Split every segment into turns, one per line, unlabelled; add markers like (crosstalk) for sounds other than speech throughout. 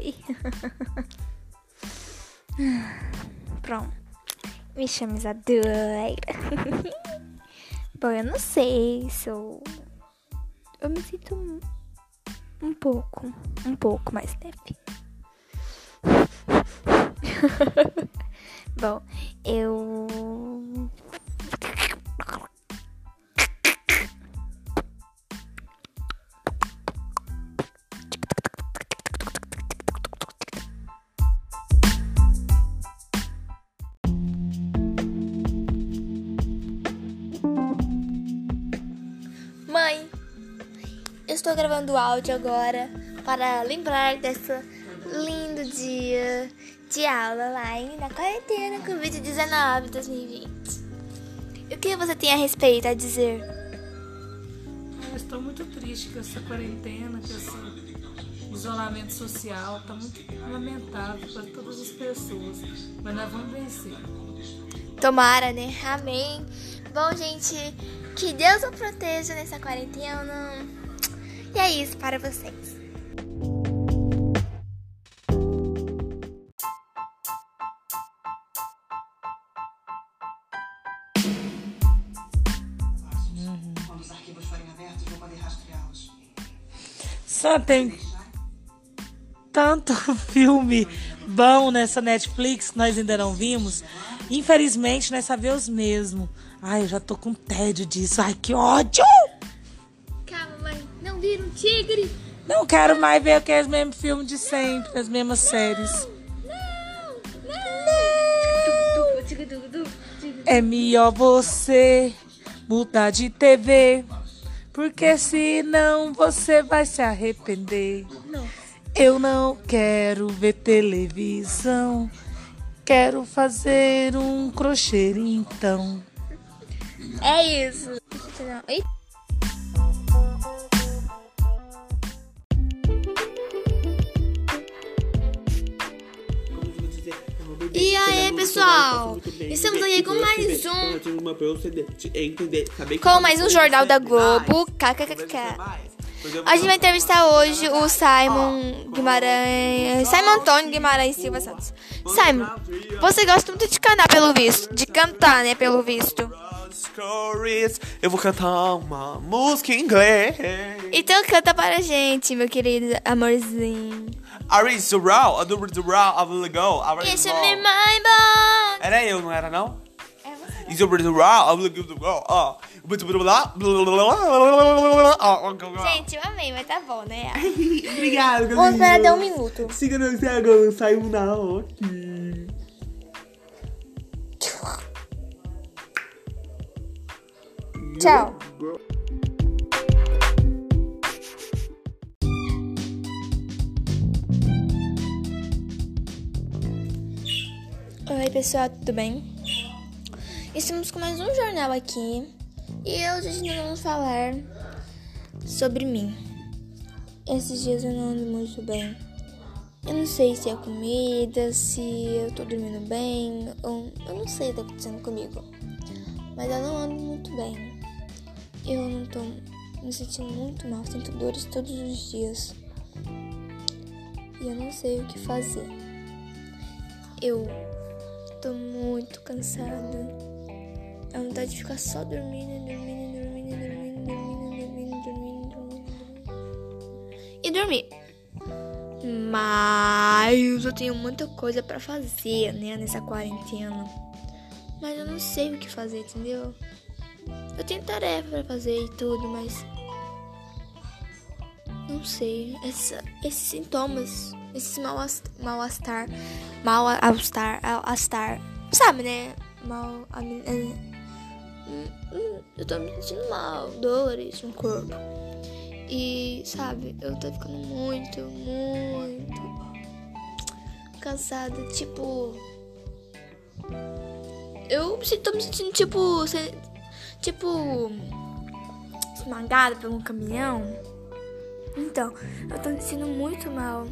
Oi. (laughs) Pronto. Me chama Isadora. (laughs) Bom, eu não sei se eu. Eu me sinto um, um pouco. Um pouco mais leve. (laughs) Bom, eu. Estou gravando áudio agora para lembrar desse lindo dia de aula lá em- na quarentena Covid-19 2020. E o que você tem a respeito a dizer?
Eu estou muito triste com essa quarentena, com esse isolamento social. Tá muito lamentável para todas as pessoas. Mas nós vamos vencer.
Tomara, né? Amém. Bom, gente, que Deus o proteja nessa quarentena. E é isso para vocês.
Só tem tanto (laughs) filme bom nessa Netflix que nós ainda não vimos. Infelizmente, nós vemos mesmo. Ai, eu já tô com tédio disso. Ai, que ódio!
Não vira um tigre.
Não quero mais ver aqueles mesmos filmes de sempre, as mesmas séries. É melhor você mudar de TV, porque senão você vai se arrepender. Eu não quero ver televisão, quero fazer um crochê então.
É isso. Ih. E aí, pessoal? Estamos aqui com mais um. Com mais um Jornal da Globo. KKKK. A gente vai entrevistar hoje o Simon Guimarães. Simon Antônio Guimarães Silva Santos. Simon, você gosta muito de cantar, pelo visto. De cantar, né, pelo visto.
Stories. Eu vou cantar uma música em inglês.
Então canta para a gente, meu querido amorzinho.
Ari Zural, a do Zural, I will go. Ari
It's
Zural.
me my bone.
Era eu, não era não?
É você.
Is over will go. Ó.
Gente, eu amei, mas tá bom, né? (laughs)
Obrigado,
Vamos esperar até um minuto.
Siga no Instagram, saiu na ok.
Tchau. Oi, pessoal, tudo bem? Estamos com mais um jornal aqui e hoje nós vamos falar sobre mim. Esses dias eu não ando muito bem. Eu não sei se é comida, se eu tô dormindo bem, eu não sei o que tá acontecendo comigo. Mas eu não ando muito bem. Eu não tô me sentindo muito mal, sinto dores todos os dias. E eu não sei o que fazer. Eu tô muito cansada. A vontade de ficar só dormindo, dormindo, dormindo, dormindo, dormindo, dormindo, dormindo, dormindo. E dormir. Mas eu tenho muita coisa para fazer, né, nessa quarentena. Mas eu não sei o que fazer, entendeu? Eu tenho tarefa pra fazer e tudo, mas. Não sei. Essa, esses sintomas, esses mal-estar. Mal-estar. Mal-estar. Sabe, né? Mal. a- é, hum, hum, Eu tô me sentindo mal, dores no corpo. E, sabe, eu tô ficando muito, muito cansada. Tipo. Eu tô me sentindo, tipo. Tipo. Esmagada por um caminhão. Então, eu tô me sentindo muito mal.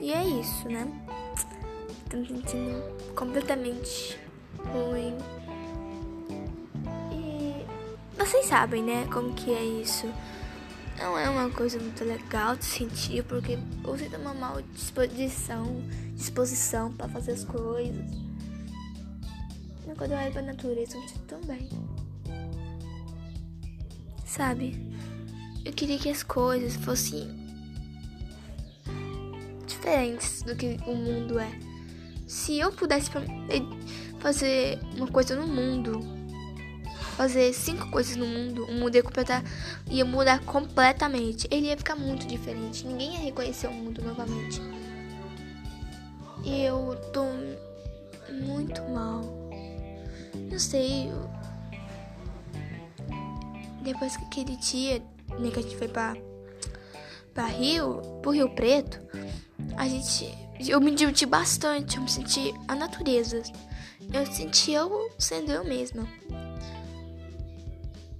E é isso, né? Tô me sentindo completamente ruim. E vocês sabem, né, como que é isso. não é uma coisa muito legal de sentir, porque você tem uma mal disposição, disposição para fazer as coisas. Quando eu olho pra natureza, eu me sinto tão bem. Sabe? Eu queria que as coisas fossem diferentes do que o mundo é. Se eu pudesse fazer uma coisa no mundo, fazer cinco coisas no mundo, o mundo ia completar, ia mudar completamente. Ele ia ficar muito diferente. Ninguém ia reconhecer o mundo novamente. E eu tô muito mal. Não sei. Eu... Depois que aquele dia né, que a gente foi pra, pra Rio, pro Rio Preto, a gente. Eu me diverti bastante. Eu me senti a natureza. Eu senti eu sendo eu mesma.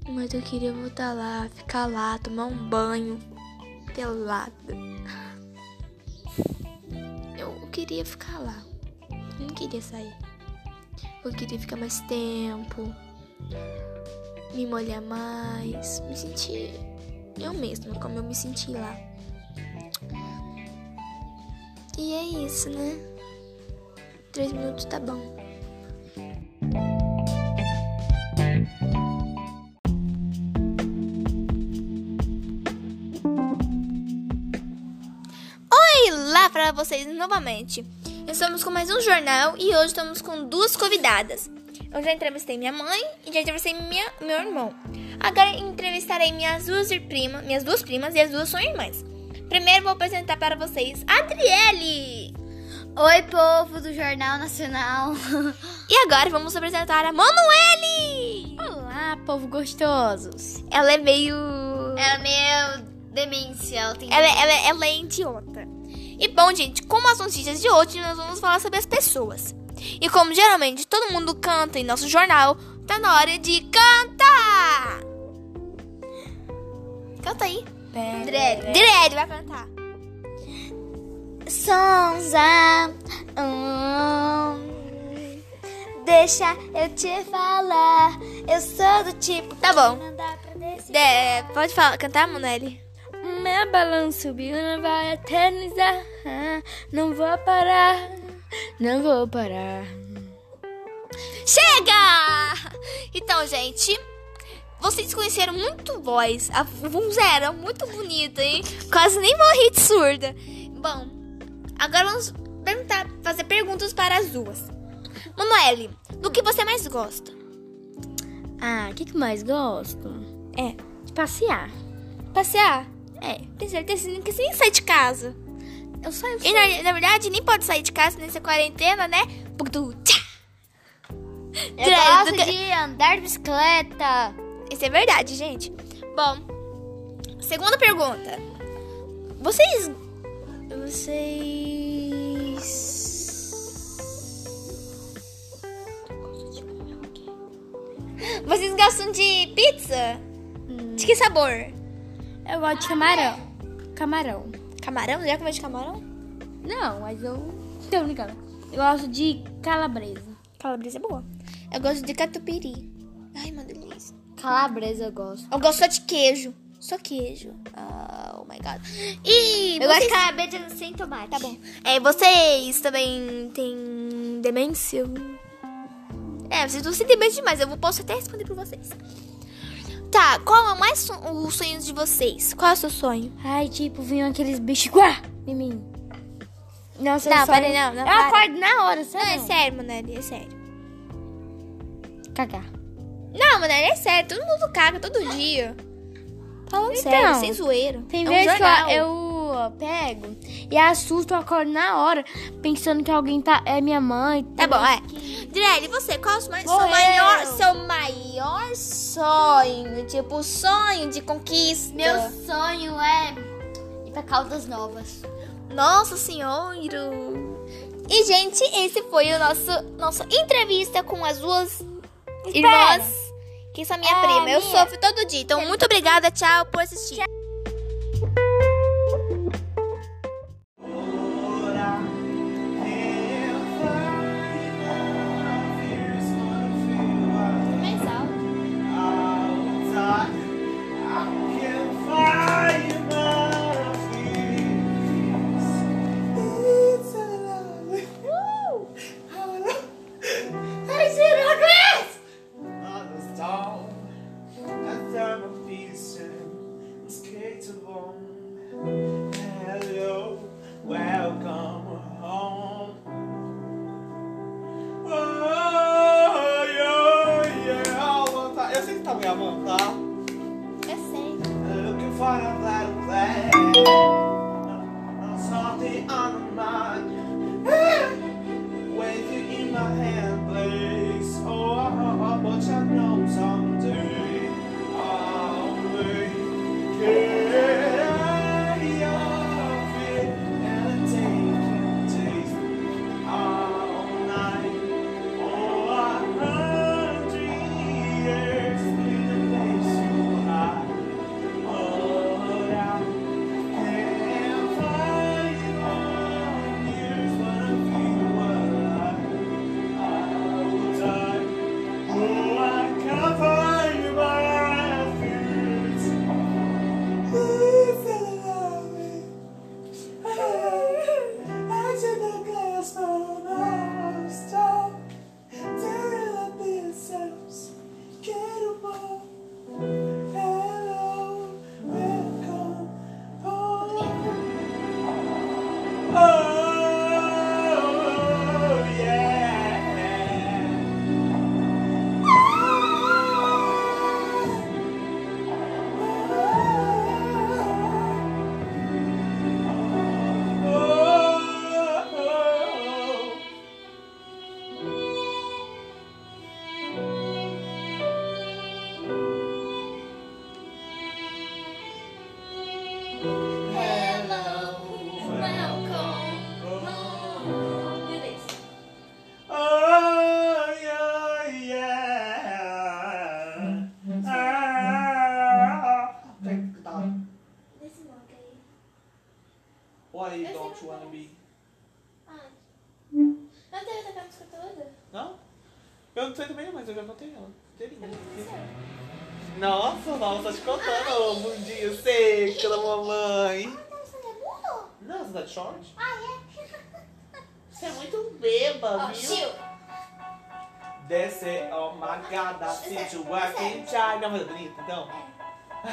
Mas eu queria voltar lá, ficar lá, tomar um banho pelada. Eu queria ficar lá. Eu não queria sair. Eu queria ficar mais tempo. Me molhar mais. Me sentir eu mesma, como eu me senti lá. E é isso, né? Três minutos tá bom. Olá para vocês novamente. Estamos com mais um jornal e hoje estamos com duas convidadas. Eu já entrevistei minha mãe e já entrevistei minha, meu irmão. Agora entrevistarei minhas duas primas, minhas duas primas e as duas são irmãs. Primeiro vou apresentar para vocês a Adriele.
Oi, povo do Jornal Nacional. (laughs)
E agora vamos apresentar a Manuele.
Olá, povo gostosos.
Ela é meio
Ela é meio demência, ela tem
ela, ela, ela é idiota. E bom, gente, como as notícias de hoje, nós vamos falar sobre as pessoas. E como geralmente todo mundo canta em nosso jornal, tá na hora de cantar! Canta aí. Dredd. Dredd vai cantar.
Sonza, hum, deixa eu te falar. Eu sou do tipo
Tá bom.
que não dá pra decidir.
É, pode falar, cantar, Manuele?
Meu balão subiu, não vai eternizar. Não vou parar, não vou parar.
Chega! Então, gente, vocês conheceram muito voz. A voz era muito bonita, hein? Quase nem morri de surda. Bom, agora vamos perguntar, fazer perguntas para as duas. Manuele, do que você mais gosta?
Ah, o que, que mais gosto?
É,
De passear.
passear.
É,
Tem certeza que você nem sai de casa.
eu saio
E na, na verdade, nem pode sair de casa nessa quarentena, né? Porque. Tchá!
Eu gosto
que-
de andar de bicicleta.
Isso é verdade, gente. Bom, segunda pergunta. Vocês. Vocês. Vocês gostam de pizza? De que sabor?
Eu gosto de camarão. Camarão.
Camarão? Já comeu de camarão?
Não, mas eu. Tô brincando. Eu gosto de calabresa.
Calabresa é boa. Eu gosto de catupiry. Ai, uma delícia.
Calabresa eu gosto.
Eu gosto só de queijo. Só queijo. Oh my god. E.
Eu gosto de
vocês-
calabresa sem tomate.
Tá bom. É, vocês também têm demência? É, vocês não se demência demais. Eu posso até responder por vocês. Tá, qual é o mais son- os sonhos de vocês? Qual é o seu sonho?
Ai, tipo, vinham aqueles bichos em mim. Nossa,
Não,
eu
pera
sonho-
aí, não, não,
Eu
para.
acordo na hora,
Não,
sabe?
é sério, Manelli, é sério.
Cagar.
Não, Manelli, é sério. Todo mundo caga todo dia. Falando
Então,
sério, sem zoeira.
Tem
é um
vezes que
jornal.
eu, eu pego e assusto, eu acordo na hora, pensando que alguém tá, é minha mãe.
Tá bom, é. Direlli, você, qual é o seu maior, seu maior sonho? Tipo, sonho de conquista.
Meu sonho é ir pra Caldas Novas.
Nossa senhora! E, gente, esse foi o nosso nossa entrevista com as duas irmãs, que são minha
É,
prima. Eu
minha.
sofro todo dia. Então, muito obrigada, tchau, por assistir.
I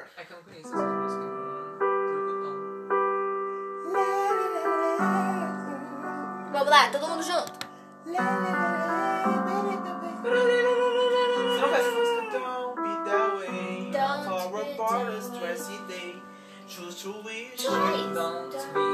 anymore.
É que eu não conheço essa música.
Vamos lá, todo mundo junto.
Você não música? Don't be that way.
Don't
For
be
a stressy day. Choose to wish.
Don't be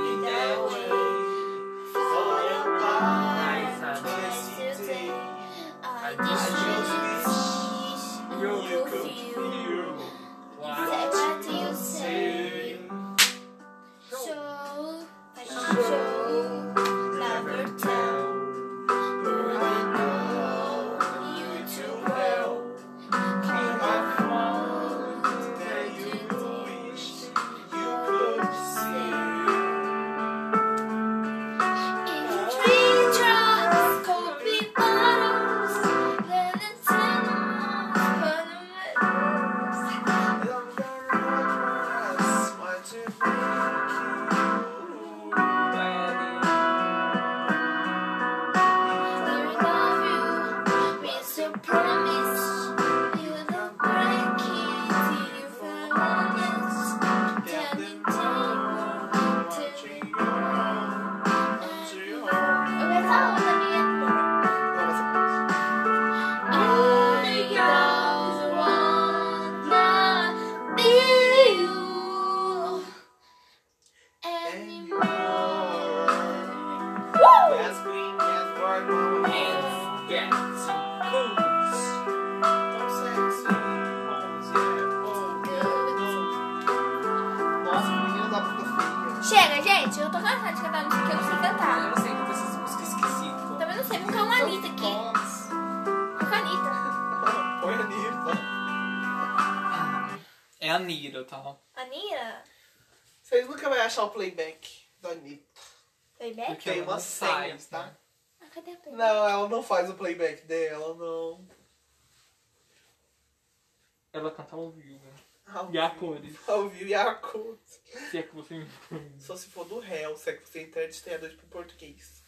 que
você
entende historiador de português.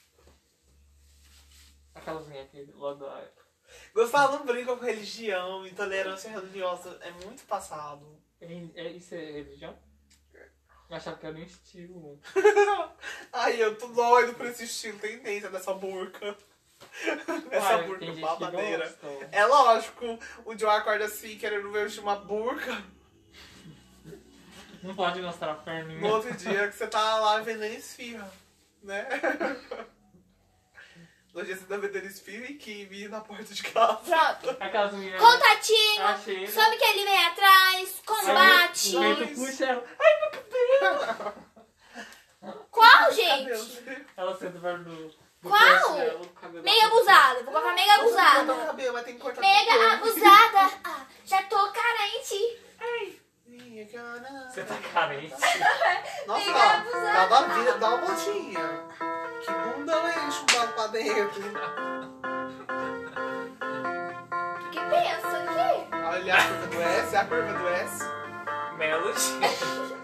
Aquelas minhas aqui lá da época.
Gustavo não brinca com religião, intolerância religiosa é muito passado.
É, é- isso é religião? Eu achava que era um estilo.
Ai, eu tô doido por esse estilo, tendência dessa burca. (laughs) Essa
Uai,
burca
tem que
babadeira. É lógico, o Joe acorda assim, querendo ver uma burca.
Não pode mostrar a perna.
No outro dia que você tá lá vendendo esfirra, né? (laughs) No dia você tá vendendo esfirra e kiwi na porta de casa.
Pronto.
Aquelas meninas.
Contatinho.
Achei.
Sabe que ele vem atrás. Combate.
O vento puxa ela.
Qual,
Cabelo.
gente?
Ela senta perto do.
Qual?
cabelo
Mega
dela.
abusada. Vou colocar mega abusada.
cabelo, mas tem que cortar
Mega abusada. Ah, já tô carente.
Você tá carente. (laughs)
Nossa, ó,
abusada.
cada vida dá uma voltinha. Que bunda né? Chumbado pra dentro.
Que pensa aqui?
Olha a curva do S, a curva do S.
Melody. (laughs)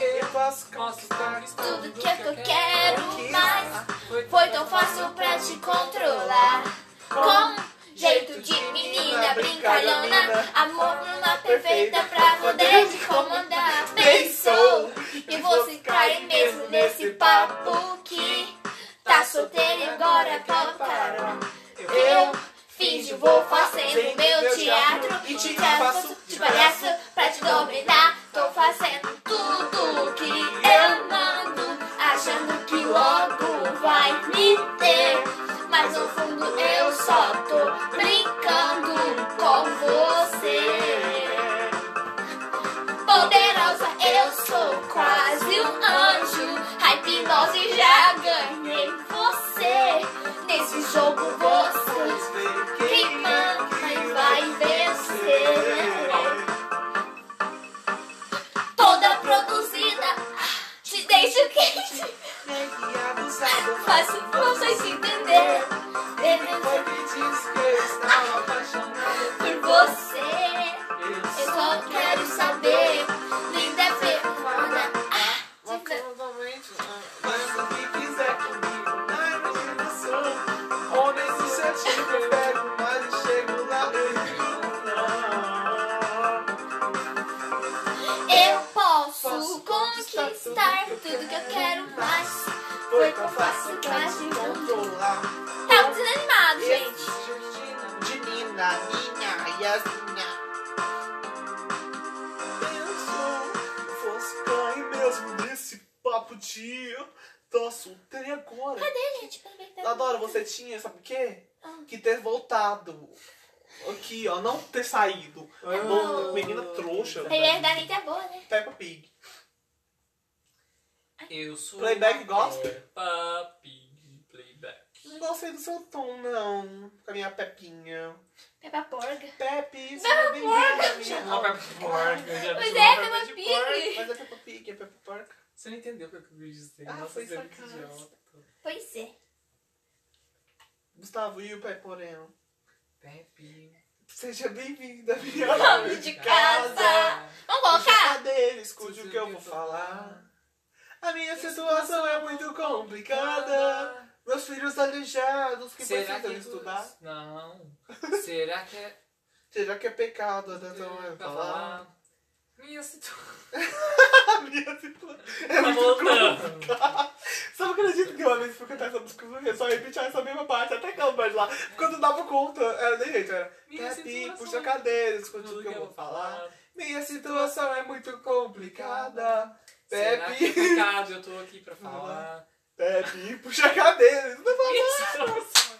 Eu posso
Posso conquistar
Tudo que eu quero mais. Foi tão fácil pra te controlar. Com Jeito de menina brincalhona, amor numa perfeita pra poder te comandar. Pensou e você cai mesmo nesse papo que tá, tá solteiro e agora é para. Eu finjo, vou fazendo meu teatro e te
faço de
palhaço pra te dominar.
Tô fazendo tudo que eu mando, achando que logo vai me ter mas no fundo eu só
tô brincando com você. Poderosa, eu
sou quase um anjo. Hypnose
já ganhei você. Nesse
jogo você quem manda e vai vencer. Toda produzida, te deixo quente. Faço pra vocês
entender. Devendo foi que
disse você tinha, sabe o quê?
Ah.
Que ter voltado. Aqui, ó, não ter saído. Bom, menina trouxa.
A ideia da Anitta é boa, né?
Peppa Pig.
Eu sou.
Playback gospel?
Peppa Pig Playback.
Não gostei do seu tom, não. Com a minha Pepinha.
Peppa Porga.
Pepe, seja bem-vinda,
a Peppa
Pois
chamou
é, Peppa Pig.
porca.
Mas é Peppa Pig, é Peppa Porca.
Você não entendeu o que eu quis dizer.
Ah,
Nossa,
foi
é idiota.
Pois é.
Gustavo e o Pai Porém.
Pepe.
Seja bem-vinda, minha
Nome de casa. Vamos colocar?
Cadê? Escute o que eu vou falar. A minha situação é muito complicada. Meus filhos aleijados que
Será
precisam
que
estudar.
Não. Será que é.
Será que é pecado até
Pra
eu falar?
falar. Minha situação. (laughs)
Minha situação é
Tá
muito
voltando.
Só não acredito que uma vez fui cantar essa música, eu só repetir essa mesma parte, até aquela parte lá. Quando eu dava conta, era de jeito, era.
Minha
Pepe,
situação
puxa a cadeira, escute
Tudo
o que eu vou falar. Minha situação é muito complicada.
Será que é
Pepe?
Eu tô aqui pra falar.
Pepe, puxa a cadeira. Não
Minha situação.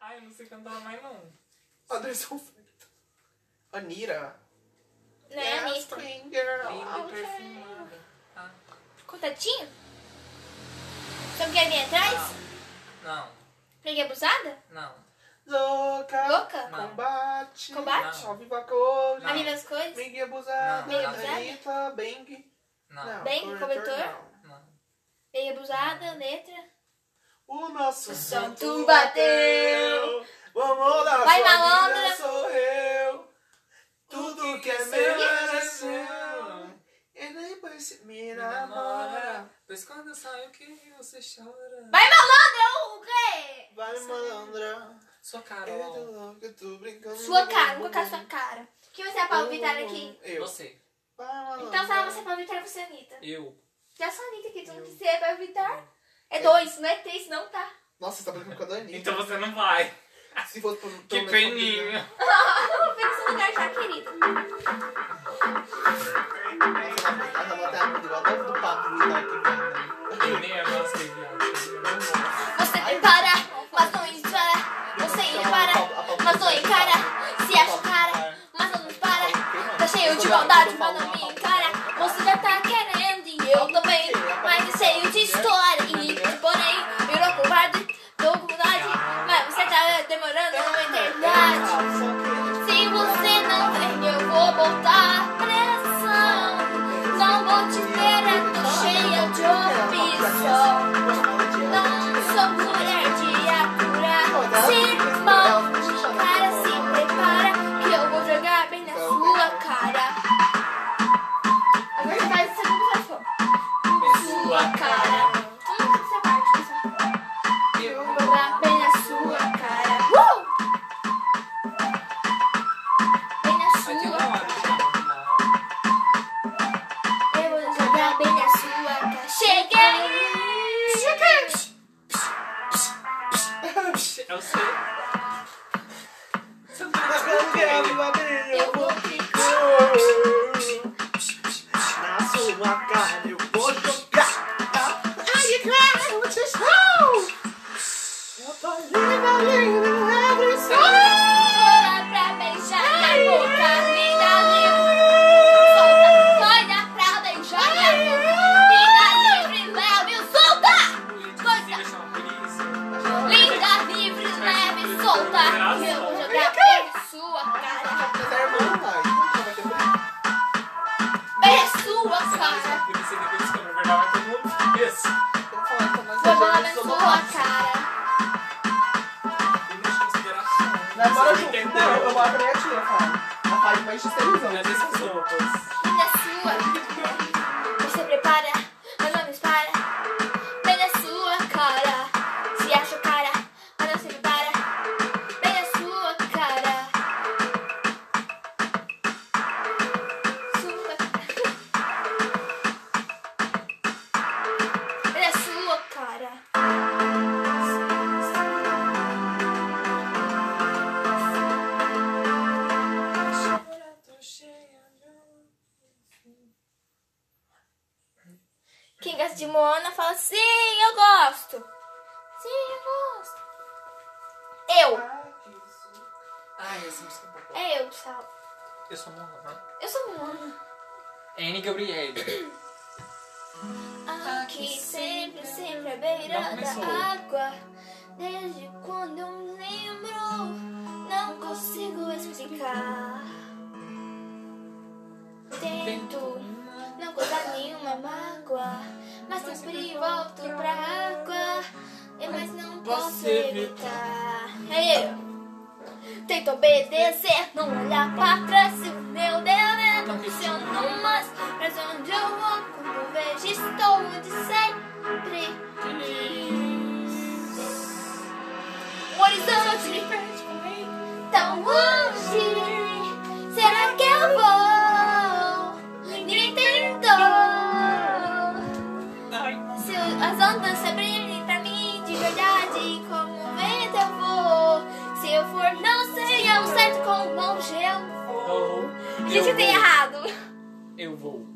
Ai, eu não sei cantar mais não.
Anderson. Anira.
Não é a Anitta.
Queen Girl.
Linda e perfumada. Ah,
Contatinho? Sabe o que é vir atrás?
não,
Peguei abusada?
não.
Louca.
Louca?
Não.
Combate.
Combate?
Ao viva cor.
Não.
A viva as coisas?
Bing abusada.
Não.
Bing abusada?
Anitta, Bang.
Não,
Bang, cobertor?
não.
não.
Peguei abusada, letra.
O nosso
santo
santo
bateu.
bateu. O amor da
Vai, malandra.
vida se me namora.
Pois quando eu saio que você chora.
Vai, malandra! O quê?
Vai, malandra.
Sua
Eu
Carol.
tô louca, eu tô brincando.
Sua cara, vou colocar sua cara. Quem vai ser a Paulo Vittar aqui?
Eu.
Você.
Vai, malandra.
Então, se ela vai ser Paulo Vittar, você é Anitta.
Eu.
Já sou Anitta aqui, tu não precisa Paulo Vittar. É dois, não é três, não tá.
Nossa, você tá brincando com a Dani.
Então você não vai.
Se por
Que
pelo
peninho. (laughs)
lugar já, querida. Você prepara, mas não espera. Você repara, mas não encara. Se acha cara, mas não para. Tá cheio de maldade, mas não Não, agora eu
Você não.
eu
moro com a tia, fala. Ela faz mais televisão.
Não é dessas roupas.
Bem na sua obedecer, não Gente,
Eu
tem
vou.
errado.
Eu vou.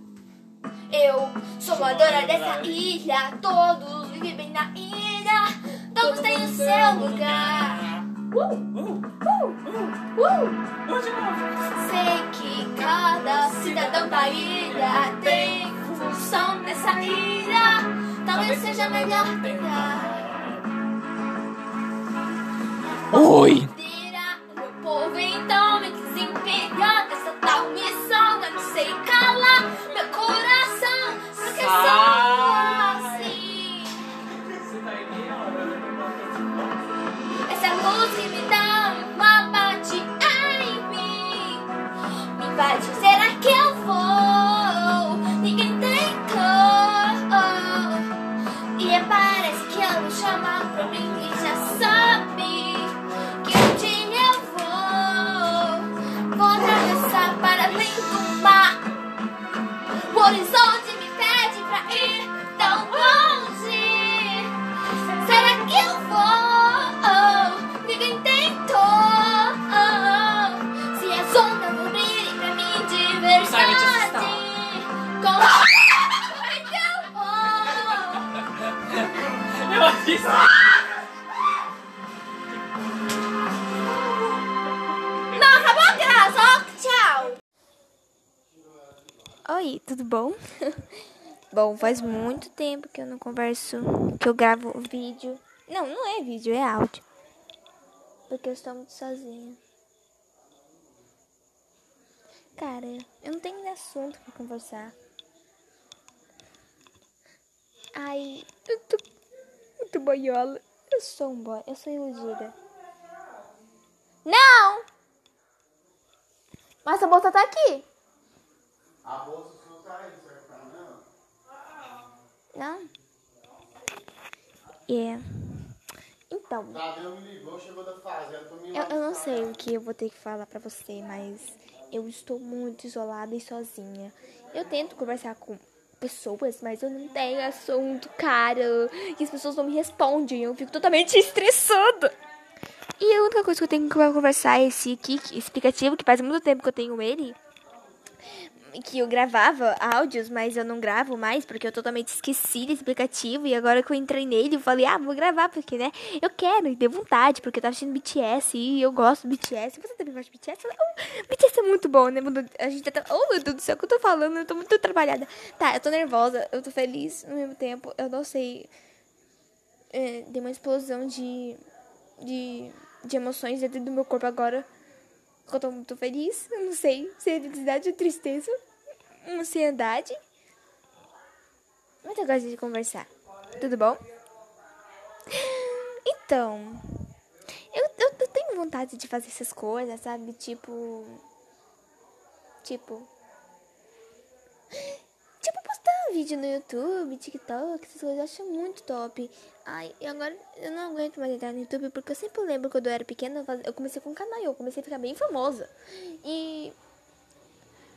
Eu sou moradora dessa ilha. Todos vivem bem na ilha. Todos têm o seu lugar.
Uh, uh,
Uh, uh.
uh, de novo.
Sei que cada cidadão da ilha tem função nessa ilha. Talvez seja melhor tentar.
Oi.
Meu povo coração. Que eu não
converso, que eu gravo vídeo. Não, não é vídeo, é áudio. Porque eu estou muito sozinha. Cara, eu não tenho assunto pra conversar. Ai, eu tô muito boiola. Eu sou um boy, eu sou iludida. Não! Mas a bolsa tá aqui.
A bolsa sua tá aí, serve pra não?
Não? É. Então,
Tadeu me ligou, chegou da fazenda pra mim
eu, eu não sei o que eu vou ter que falar pra você, mas eu estou muito isolada e sozinha. Eu tento conversar com pessoas, mas eu não tenho assunto, cara. E as pessoas não me respondem. Eu fico totalmente estressada. E a única coisa que eu tenho que conversar é esse aqui, esse aplicativo, que faz muito tempo que eu tenho ele. Que eu gravava áudios, mas eu não gravo mais, porque eu totalmente esqueci desse aplicativo. E agora que eu entrei nele, eu falei, ah, vou gravar, porque, né? Eu quero, e deu vontade, porque eu tava assistindo BTS e eu gosto do BTS. Você também gosta de BTS? Oh, BTS é muito bom, né? A gente tá. Oh, meu Deus do céu, o que eu tô falando? Eu tô muito trabalhada. Tá, eu tô nervosa, eu tô feliz no mesmo tempo. Eu não sei. É, deu uma explosão de. de
de emoções dentro do meu corpo agora. Eu tô muito feliz. Eu não sei se é felicidade ou tristeza. Ansiedade. Mas eu gosto de conversar. Tudo bom? Então. Eu, eu, eu tenho vontade de fazer essas coisas, sabe? Tipo. Tipo, postar vídeo no YouTube, TikTok, essas coisas, eu acho muito top. Ai, e agora eu não aguento mais entrar no YouTube porque eu sempre lembro quando eu era pequena, eu comecei com um canal eu comecei a ficar bem famosa. E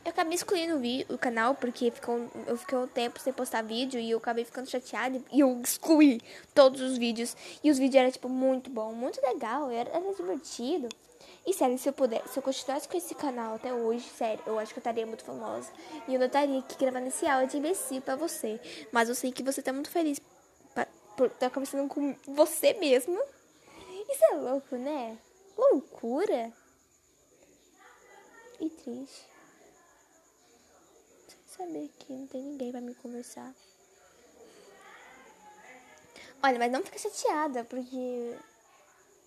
eu acabei excluindo o, o canal porque ficou, eu fiquei um tempo sem postar vídeo e eu acabei ficando chateada e eu excluí todos os vídeos. E os vídeos eram, tipo, muito bom, muito legal, era, era divertido. E sério, se eu puder, se eu continuasse com esse canal até hoje, sério, eu acho que eu estaria muito famosa. E eu não estaria aqui gravando esse áudio de imbecil pra você. Mas eu sei que você tá muito feliz pa- por estar conversando com você mesmo. Isso é louco, né? Loucura. E triste. Saber que não tem ninguém pra me conversar. Olha, mas não fica chateada, porque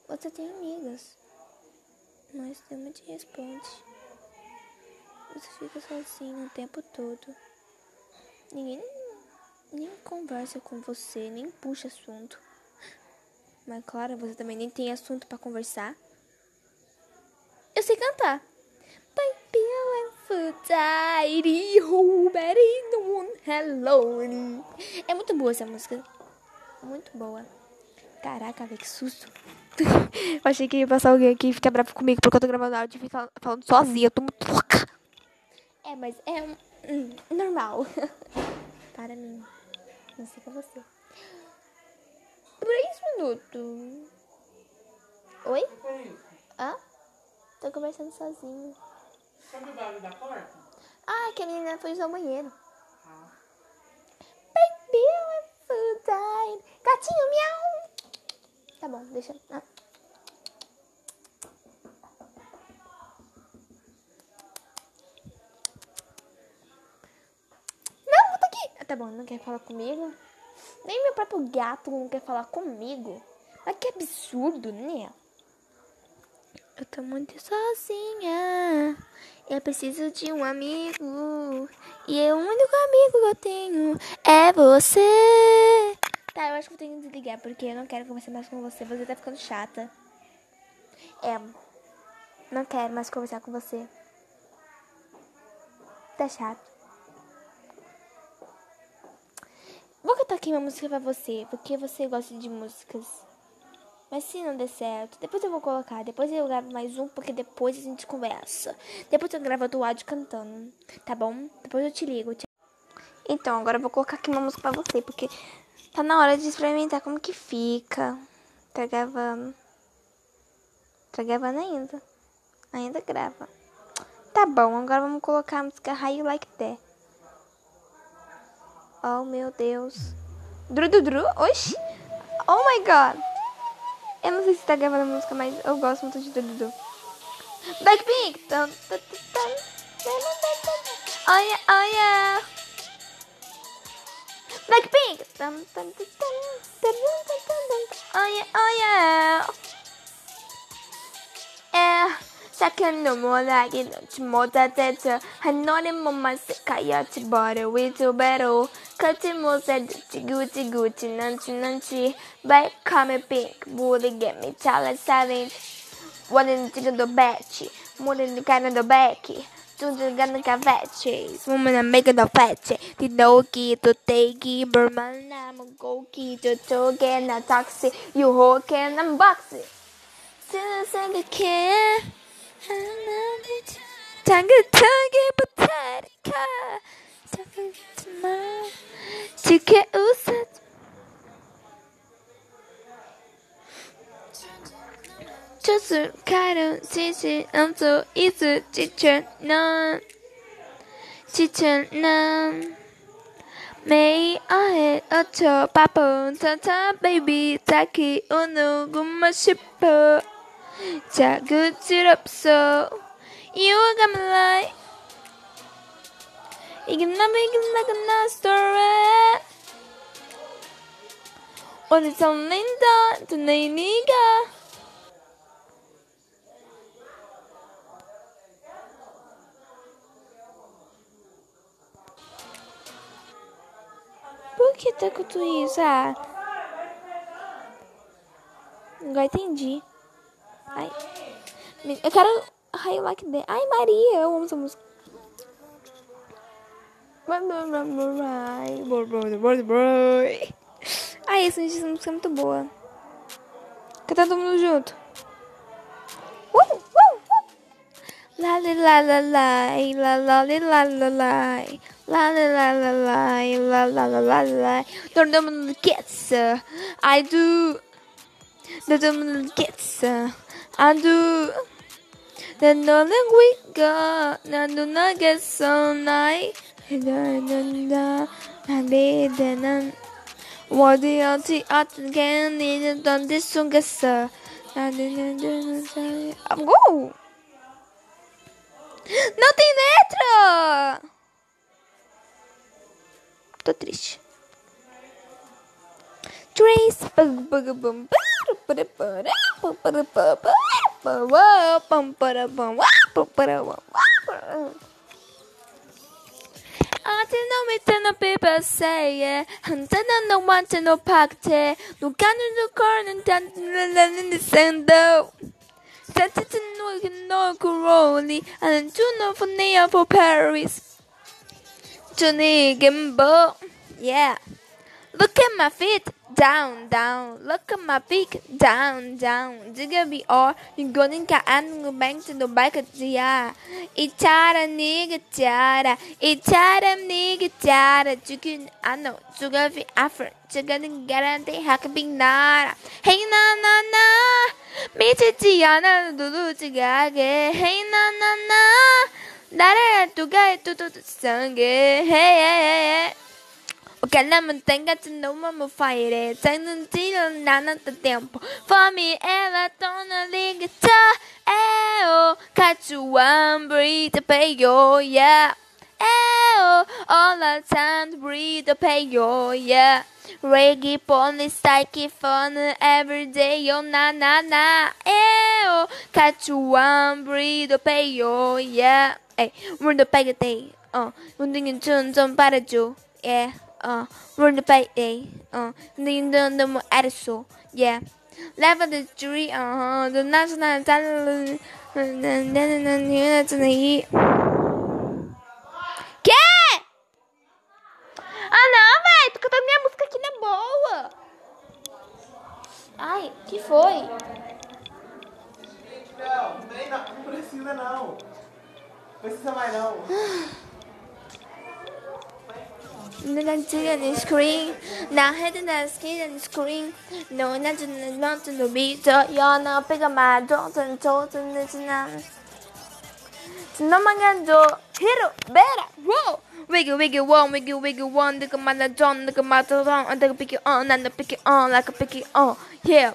você tem amigas. Mas nenhuma te responde. Você fica sozinho o tempo todo. Ninguém nem conversa com você, nem puxa assunto. Mas claro, você também nem tem assunto pra conversar. Eu sei cantar. Hello. É muito boa essa música. Muito boa. Caraca, velho, que susto. (laughs) eu achei que ia passar alguém aqui e ficar bravo comigo porque eu tô gravando áudio e fica falando sozinha. Eu tô muito louca. É, mas é um, hum, normal. (laughs) Para mim. Não sei pra você. Três minutos. Oi? Hã? Tô conversando sozinho.
Sabe o barulho da porta?
Ah, que a menina foi usar o banheiro. Baby, I'm so tired. Gatinho, miau. Tá bom, deixa. Ah. Não, volta aqui. Ah, Tá bom, não quer falar comigo? Nem meu próprio gato não quer falar comigo. Mas que absurdo, né? Eu tô muito sozinha. Eu preciso de um amigo. E o único amigo que eu tenho é você. Tá, eu acho que eu tenho que desligar porque eu não quero conversar mais com você. Você tá ficando chata. É. Não quero mais conversar com você. Tá chato. Vou cantar aqui uma música pra você, porque você gosta de músicas. Mas se não der certo, depois eu vou colocar. Depois eu gravo mais um, porque depois a gente conversa. Depois eu gravo outro áudio cantando. Tá bom? Depois eu te ligo. Então, agora eu vou colocar aqui uma música pra você, porque tá na hora de experimentar como que fica. Tá gravando. Tá gravando ainda. Ainda grava. Tá bom, agora vamos colocar a música You Like That. Oh, meu Deus. Dru, dru, dru? Oxi. Oh, my God. Eu não sei se tá gravando a música, mas eu gosto muito de dru. Blackpink. Oh, yeah. Blackpink. Tum, tum, tum, Second moläginat modatet hanonim momas kayat bara witu bero kati mosed guti guti nanchi nanchi by kame pink Bully Get Me tala savage. One tiga do bechi mune kana do beki tuntu gana kaveche mumana mega do feche tinoki to teki burmana mugoki to toge na taxi. You hoken unboxing Since I can 장긋하게 부탁할까 작은 말 지켜 웃어 조술 가름 시시 엄소 이수 지천 난 지천 난. 매일 아해 어쩌 바쁜 사차 베이비 자기 오는 꿈만 싶어. 자극스럽소 이유가 몰라 이게 너무 이게 나가 나 스토리 오늘 설렌다 또내 니가 Por que tá com tudo isso? Ah, agora. Ai. Eu quero. Ai, like that. Ai, Maria, eu amo essa música. Ai, essa música é muito boa. Cantar todo mundo junto. Uh, uh, uh. La la la la la, la la la la la la, la la la la la, la la la la. Todo mundo uh, I do. Todo mundo uh, I do. Then darling, we got. Now do not get so nice. What do you think? I can need on this song, guess. I'm go. Não tem letra! Tô triste. Trace bug bug bum bum. Para para para para para pam para pam para pam I know me to no people say it. And then I don't want to no pocket. No can you corn and then in the sand though. That's it no can no coroni and you know for near for Paris. Johnny Gimbo. Yeah. Look at my feet, down down. Look at my big down down. 지겹이 or 이거는가 안는거 뱅지도 밝았지야 이 차람 니가 짜라 이 차람 니가 짜라 죽인 안노 죽어비 아프 죽어는 가란데 하크빙 hey na na 미치지 않아 누누지가게 헤이 나나나 나를 두가 두두두 쌍게 hey e e e. me tem que não me fire Tem um tiro na nota tempo Fome ela tona liga tá Eu catch one breathe pay yo yeah Eu all the time breathe pay yo yeah Reggae pony psyche fun every day yo na na na Eu catch one breathe pay yo yeah Ei, mundo pega tem 어, 운동은 좀좀 빨아줘 yeah ruled by A. Uh, the, the, the Edison. Yeah. Level the jury, uh, the national talent, and then the units and the. Que? Ah, não, velho, tô cantando minha música aqui na boa. Ai, que foi?
Gente, não, não, não precisa não. Precisa mais não.
Nagdagan screen, skin and screen, no to the mountain to be to yon na pick my dog and told him this na. Namagando, hero, better, whoa! Wiggle, wiggle, one, wiggle, wiggle, one, the commander the commander John, and the on, and the picky on, like a on, yeah.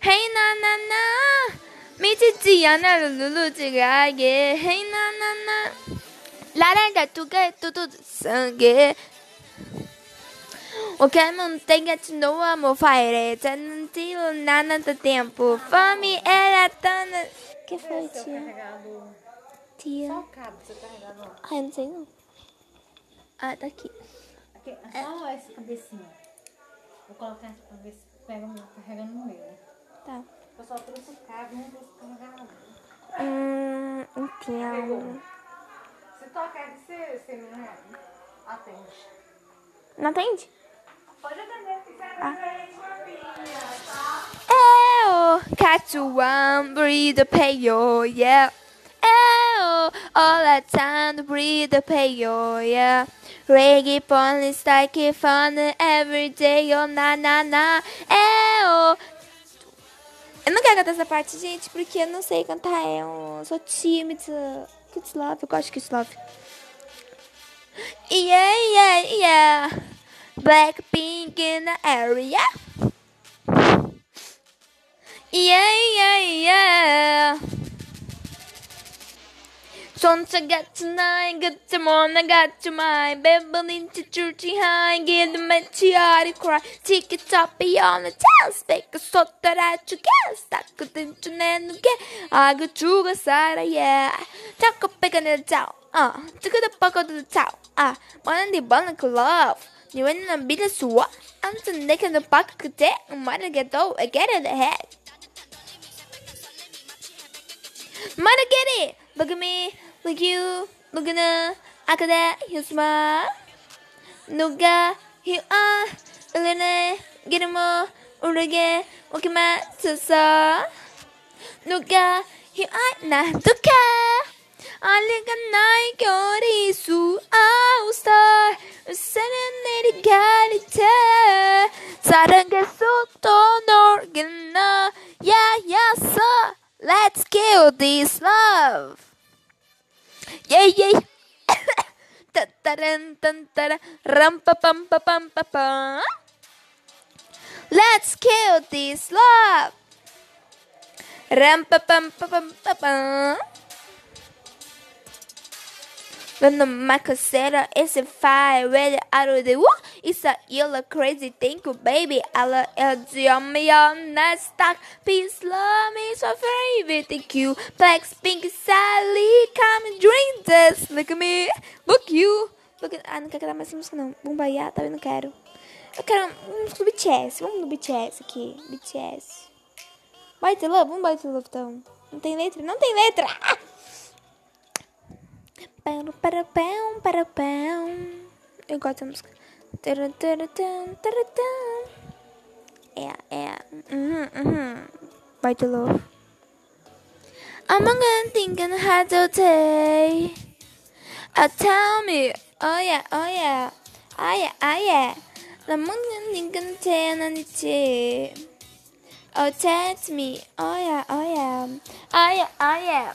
Hey, na, na, na! Me, Tia, na, lulu, tia, yeah, hey, na, na, na! O que não tem amo fire, já não tiro nada do tempo. Fome era tão. que foi, tia? Tia. Ai, não sei não. Ah, tá aqui.
Aqui, é só essa cabecinha. Vou colocar essa cabeça, pega o meu, carregando no meu.
Tá.
Eu só trouxe o cabo, não trouxe o carregador.
Hum, então.
Se tocar aqui, você, você me atende.
Não atende?
Pode atender.
Eu catch one, breathe, pay yo, yeah. Eu all the time, breathe, pay yo, yeah. Reggae police like fun every day, yo, na na na. Eu. Eu não quero cantar essa parte, gente, porque eu não sei cantar. Eu sou tímida. Kids Love, eu gosto de Kids Love. Yeah, yeah, yeah. Blackpink in the area. Yeah. 전차 같은 나의 끝에 머나갔죠 마이. 뱀버린 지출지 하이 기는 마치 아리 크라이 티켓 top on the tail speak so that I took it stuck within to 내는 게. 아그 죽어 살아 yeah 자꾸 빼가는 자오. 어 뜨거워 뻗어도 자오. 아 원한디 네 번은 그 love. 네 니 왜냐면 믿을 수 와? 아무튼 내게는 바꿔 그때 말하게도 I get it heck 말하게리! 먹음이. Like you, look na, akada yusma. Noga hiwa, ulene, giremo, urege, wakima tsusa. Noga hiwa na duka. Aliganay kori su austa. Usananeri galite. Sarange soto norgena. Yeah, yeah, sir. let's kill this love. Yeah yeah (laughs) Ta-ta-ran, tan-ta-ra, ram-pa-pam-pa-pam-pa-pam. Let's kill this love. Ram-pa-pam-pa-pam-pa-pam. When macacera is a fire, ready out of the woo, it's a yellow crazy you, baby. I love yummy, yum, nice stock, peace, love me, so favorite, thank you. Black, pink, Sally, come drink this. Look at me, look you. Look at, ah, não quero cantar mais essa música não. Bumbaiá, também não quero. Eu quero um do BTS, vamos no BTS aqui, BTS. Vai ter love? Vamos Bite Love então. Não tem letra? Não tem letra! Ah! (laughs) Para, para, pão, para, pão. Eu gosto dessa música. Taran, taran, taran, taran, taran. É, é. Uhum, uhum. Vai ter love. I'm gonna think and hard all day. Uh, tell me. Oh yeah, oh yeah. Oh yeah, oh yeah. I'm gonna think and tell me. Oh, text me. Oh yeah, oh yeah. Oh yeah, oh yeah.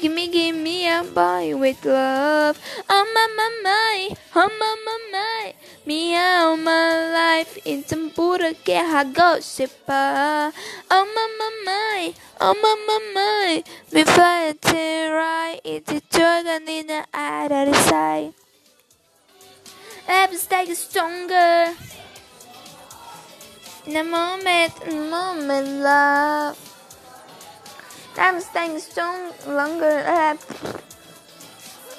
Gimme, gimme a boy with love. Oh my, my, my, oh my, my, my. Meow, my life in some Buddha get I go. Oh my, my, my, oh my, my, my. Me fight it right, it's a dragon in the eye that is high. Abs like stronger. In a moment, in a moment, love. Time staying strong longer. É...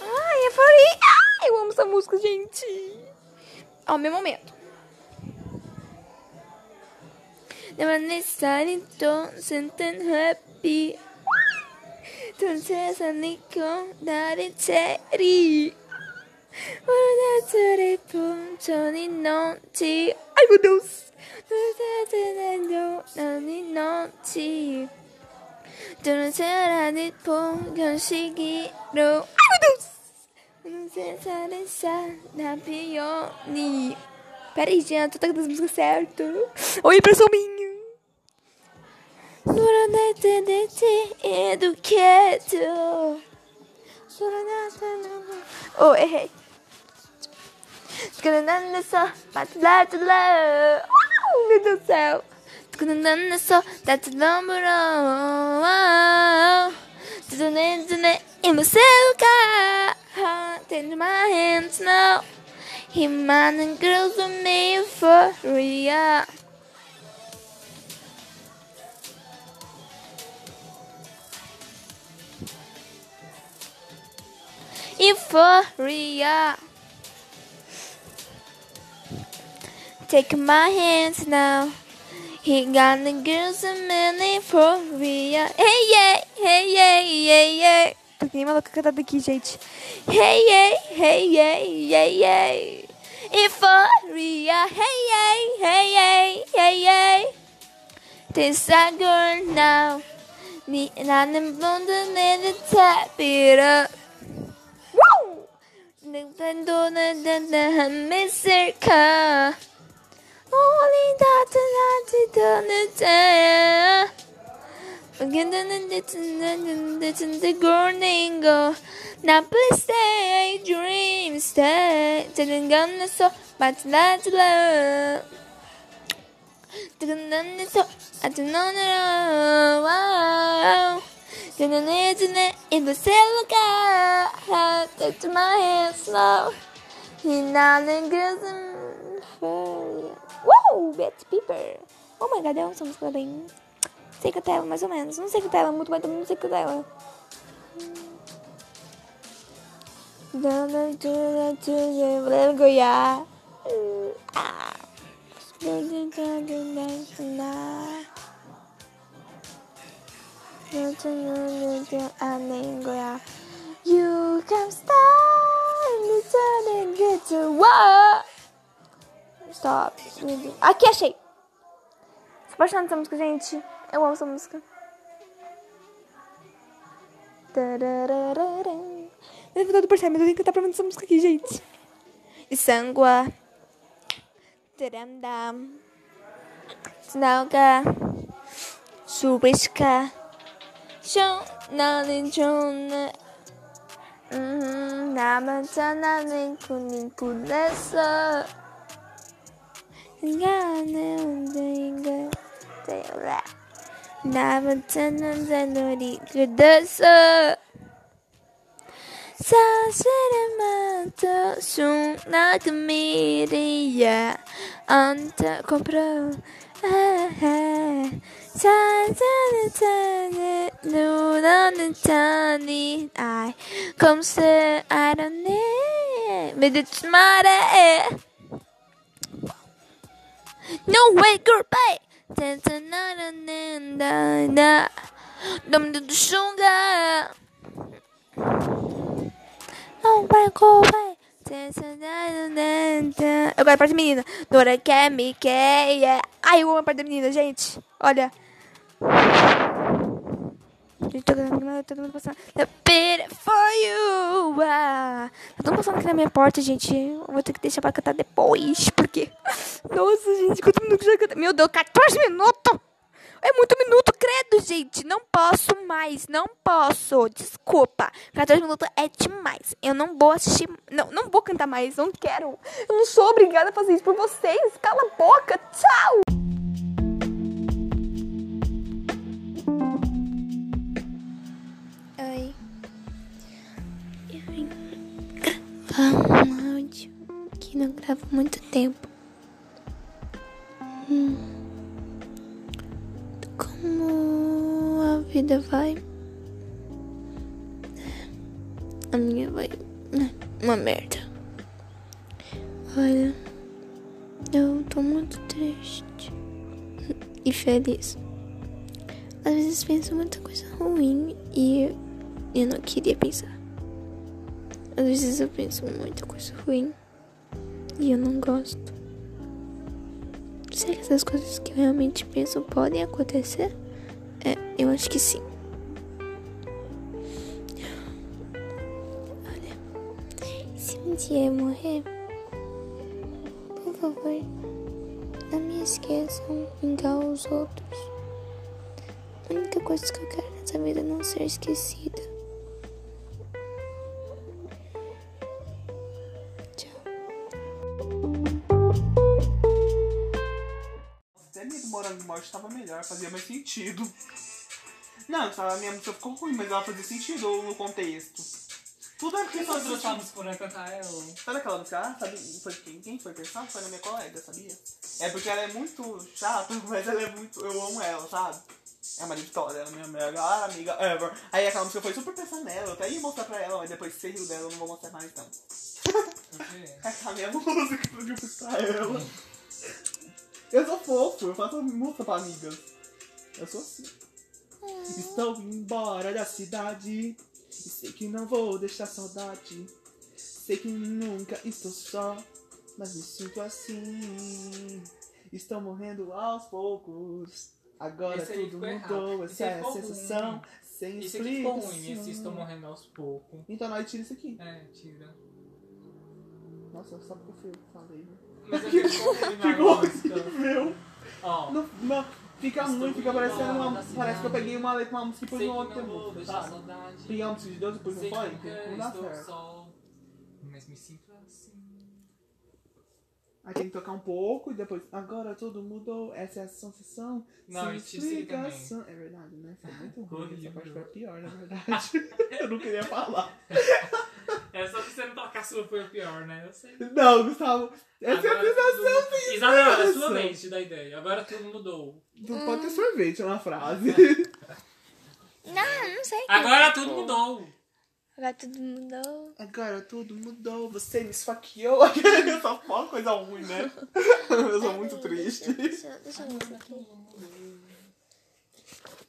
Ai, euforia! Ai, eu amo essa música, gente! Ó, meu momento. Never é necessary don't então, sentence happy. Don't say something that it's ready. Ai, meu Deus! Tu não será de conseguir. Ai meu Deus! Não será de deixar na pione. Peraí, gente, tô tocando as músicas certo. Oi, impressão minha. Durante de ti e do quieto. Oh, errei. Escrevendo só pra tu lá, tu lá. Oh, meu Deus do céu. 그는난내서 따뜻한 불어 두눈에 눈에 힘을 세우가 Take my hands now 힘 많은 girls with me for real Euphoria Take my hands now He got the girls and men in Korea. Hey, yeah, hey, yeah, yeah, yeah. Tô que nem maluca cantando aqui, gente. Hey, yeah, hey, yeah, yeah, yeah. Euphoria, hey, yeah, hey, yeah, yeah, yeah. This a girl now. Me and I'm bonding and I tap it up. Woo! Nintendo, Nintendo, Mr. Car. Holy that night on the morning go. Now please stay, dream stay. Taking gun the so, but that's love. Taking gun the so, I don't know. Wow. Gonna need to know if I say out. My hands now. He now then goes in for you. Uou, Betty Piper. Oh my god, é uma música bem. Sei cantar ela mais ou menos. Não sei cantar ela muito, mas também não sei cantar ela. Vergonha. Ah. You can start and get to what? Stop. Aqui, achei. Você pode essa música, gente? Eu amo essa música. Minha vida do percebe, mas eu tenho que estar mim essa música aqui, gente. E sangua. Taramdam. Snauga. Subisca. Shon. Nalin Jona. Uhum. Namazana. Niku. Niku. Nessa. 나는 군인 군에서 나는 언제인가 되어라 남았자 남자 놀이 그대서 사실은 맞아 순나그 미리야 안타 comprou 사자는 자는 눈오는 자니 I come say I don't need 믿지 말해 No way, girl, bye. Tenta na na na na do do não vai, girl, bye. Tenta na na na na. Agora a parte menina. Dora quer me quer. Ai, eu amo a parte da menina, gente. Olha. Todo mundo passando. For you. Ah. Tá todo mundo passando aqui na minha porta, gente. Eu vou ter que deixar pra cantar depois. Porque. (laughs) Nossa, gente, quanto minuto já canta? Meu Deus, 14 minutos! É muito minuto, credo, gente. Não posso mais, não posso. Desculpa. 14 minutos é demais. Eu não vou assistir. Não, não vou cantar mais. Não quero. Eu não sou obrigada a fazer isso por vocês. Cala a boca. Tchau. Gravar um áudio que não gravo muito tempo. Hum. Como a vida vai? A minha vai. né, Uma merda. Olha, eu tô muito triste e feliz. Às vezes penso muita coisa ruim e eu não queria pensar. Às vezes eu penso muita coisa ruim e eu não gosto. Será que essas coisas que eu realmente penso podem acontecer? É, eu acho que sim. Olha, se um dia eu morrer, por favor, não me esqueçam igual os outros. A única coisa que eu quero nessa vida é não ser esquecida.
Melhor, fazia mais sentido. Não, a minha música ficou ruim, mas ela fazia sentido no contexto. Tudo é porque
trouxe a
sentido.
música pra cantar ela?
Sabe aquela música? Ah, sabe, foi quem, quem foi pensar? Foi na minha colega, sabia? É porque ela é muito chata, (laughs) mas ela é muito. Eu amo ela, sabe? É uma Vitória, ela é minha melhor amiga ever. Aí aquela música foi super pensando nela, eu até ia mostrar pra ela, mas depois que você riu dela, eu não vou mostrar mais.
Por quê?
Essa é a minha (laughs) música que eu pra ela. Eu sou fofo, eu faço música pra amigas. Eu sou assim. Estou indo embora da cidade. E sei que não vou deixar saudade. Sei que nunca estou só. Mas me sinto assim. Estou morrendo aos poucos. Agora
Esse
tudo mudou. Essa é a sensação.
ruim.
Sem
Esse aqui ficou ruim,
explicação.
esse estou morrendo aos poucos.
Então nós tira isso aqui.
É, tira.
Nossa, só porque eu falei. né?
Mas ficou (laughs) ruim na
Ficou
música.
Meu.
Ó,
Não, não, fica
Estou
ruim, fica parecendo uma.
da
Parece que eu
cidade.
peguei uma letra, uma música e pus no outro música, sabe? Pegar uma música de Deus e
que
foi?
nunca
Não dá certo.
Mas me sinto assim.
Aí tem que tocar um pouco e depois. Agora tudo mudou. Essa é a sensação.
Não,
sem explicação. É verdade, né? Foi muito ruim. Essa
Horrível.
parte foi a pior, na verdade. (laughs) Eu não queria falar. (laughs)
É só que você não tocar a sua foi o pior, né? Eu sei.
Não, Gustavo. Essa é a
Agora
sensação
tudo-
sem
Isabela, é a sua de dar ideia. Agora tudo mudou.
Não pode ter sorvete na frase. (laughs)
Não, não sei.
Agora tudo mudou.
Agora tudo mudou.
Agora tudo mudou. Você me esfaqueou. (laughs) Eu só falo coisa ruim, né? Eu sou muito triste.
Deixa, deixa eu ver isso aqui.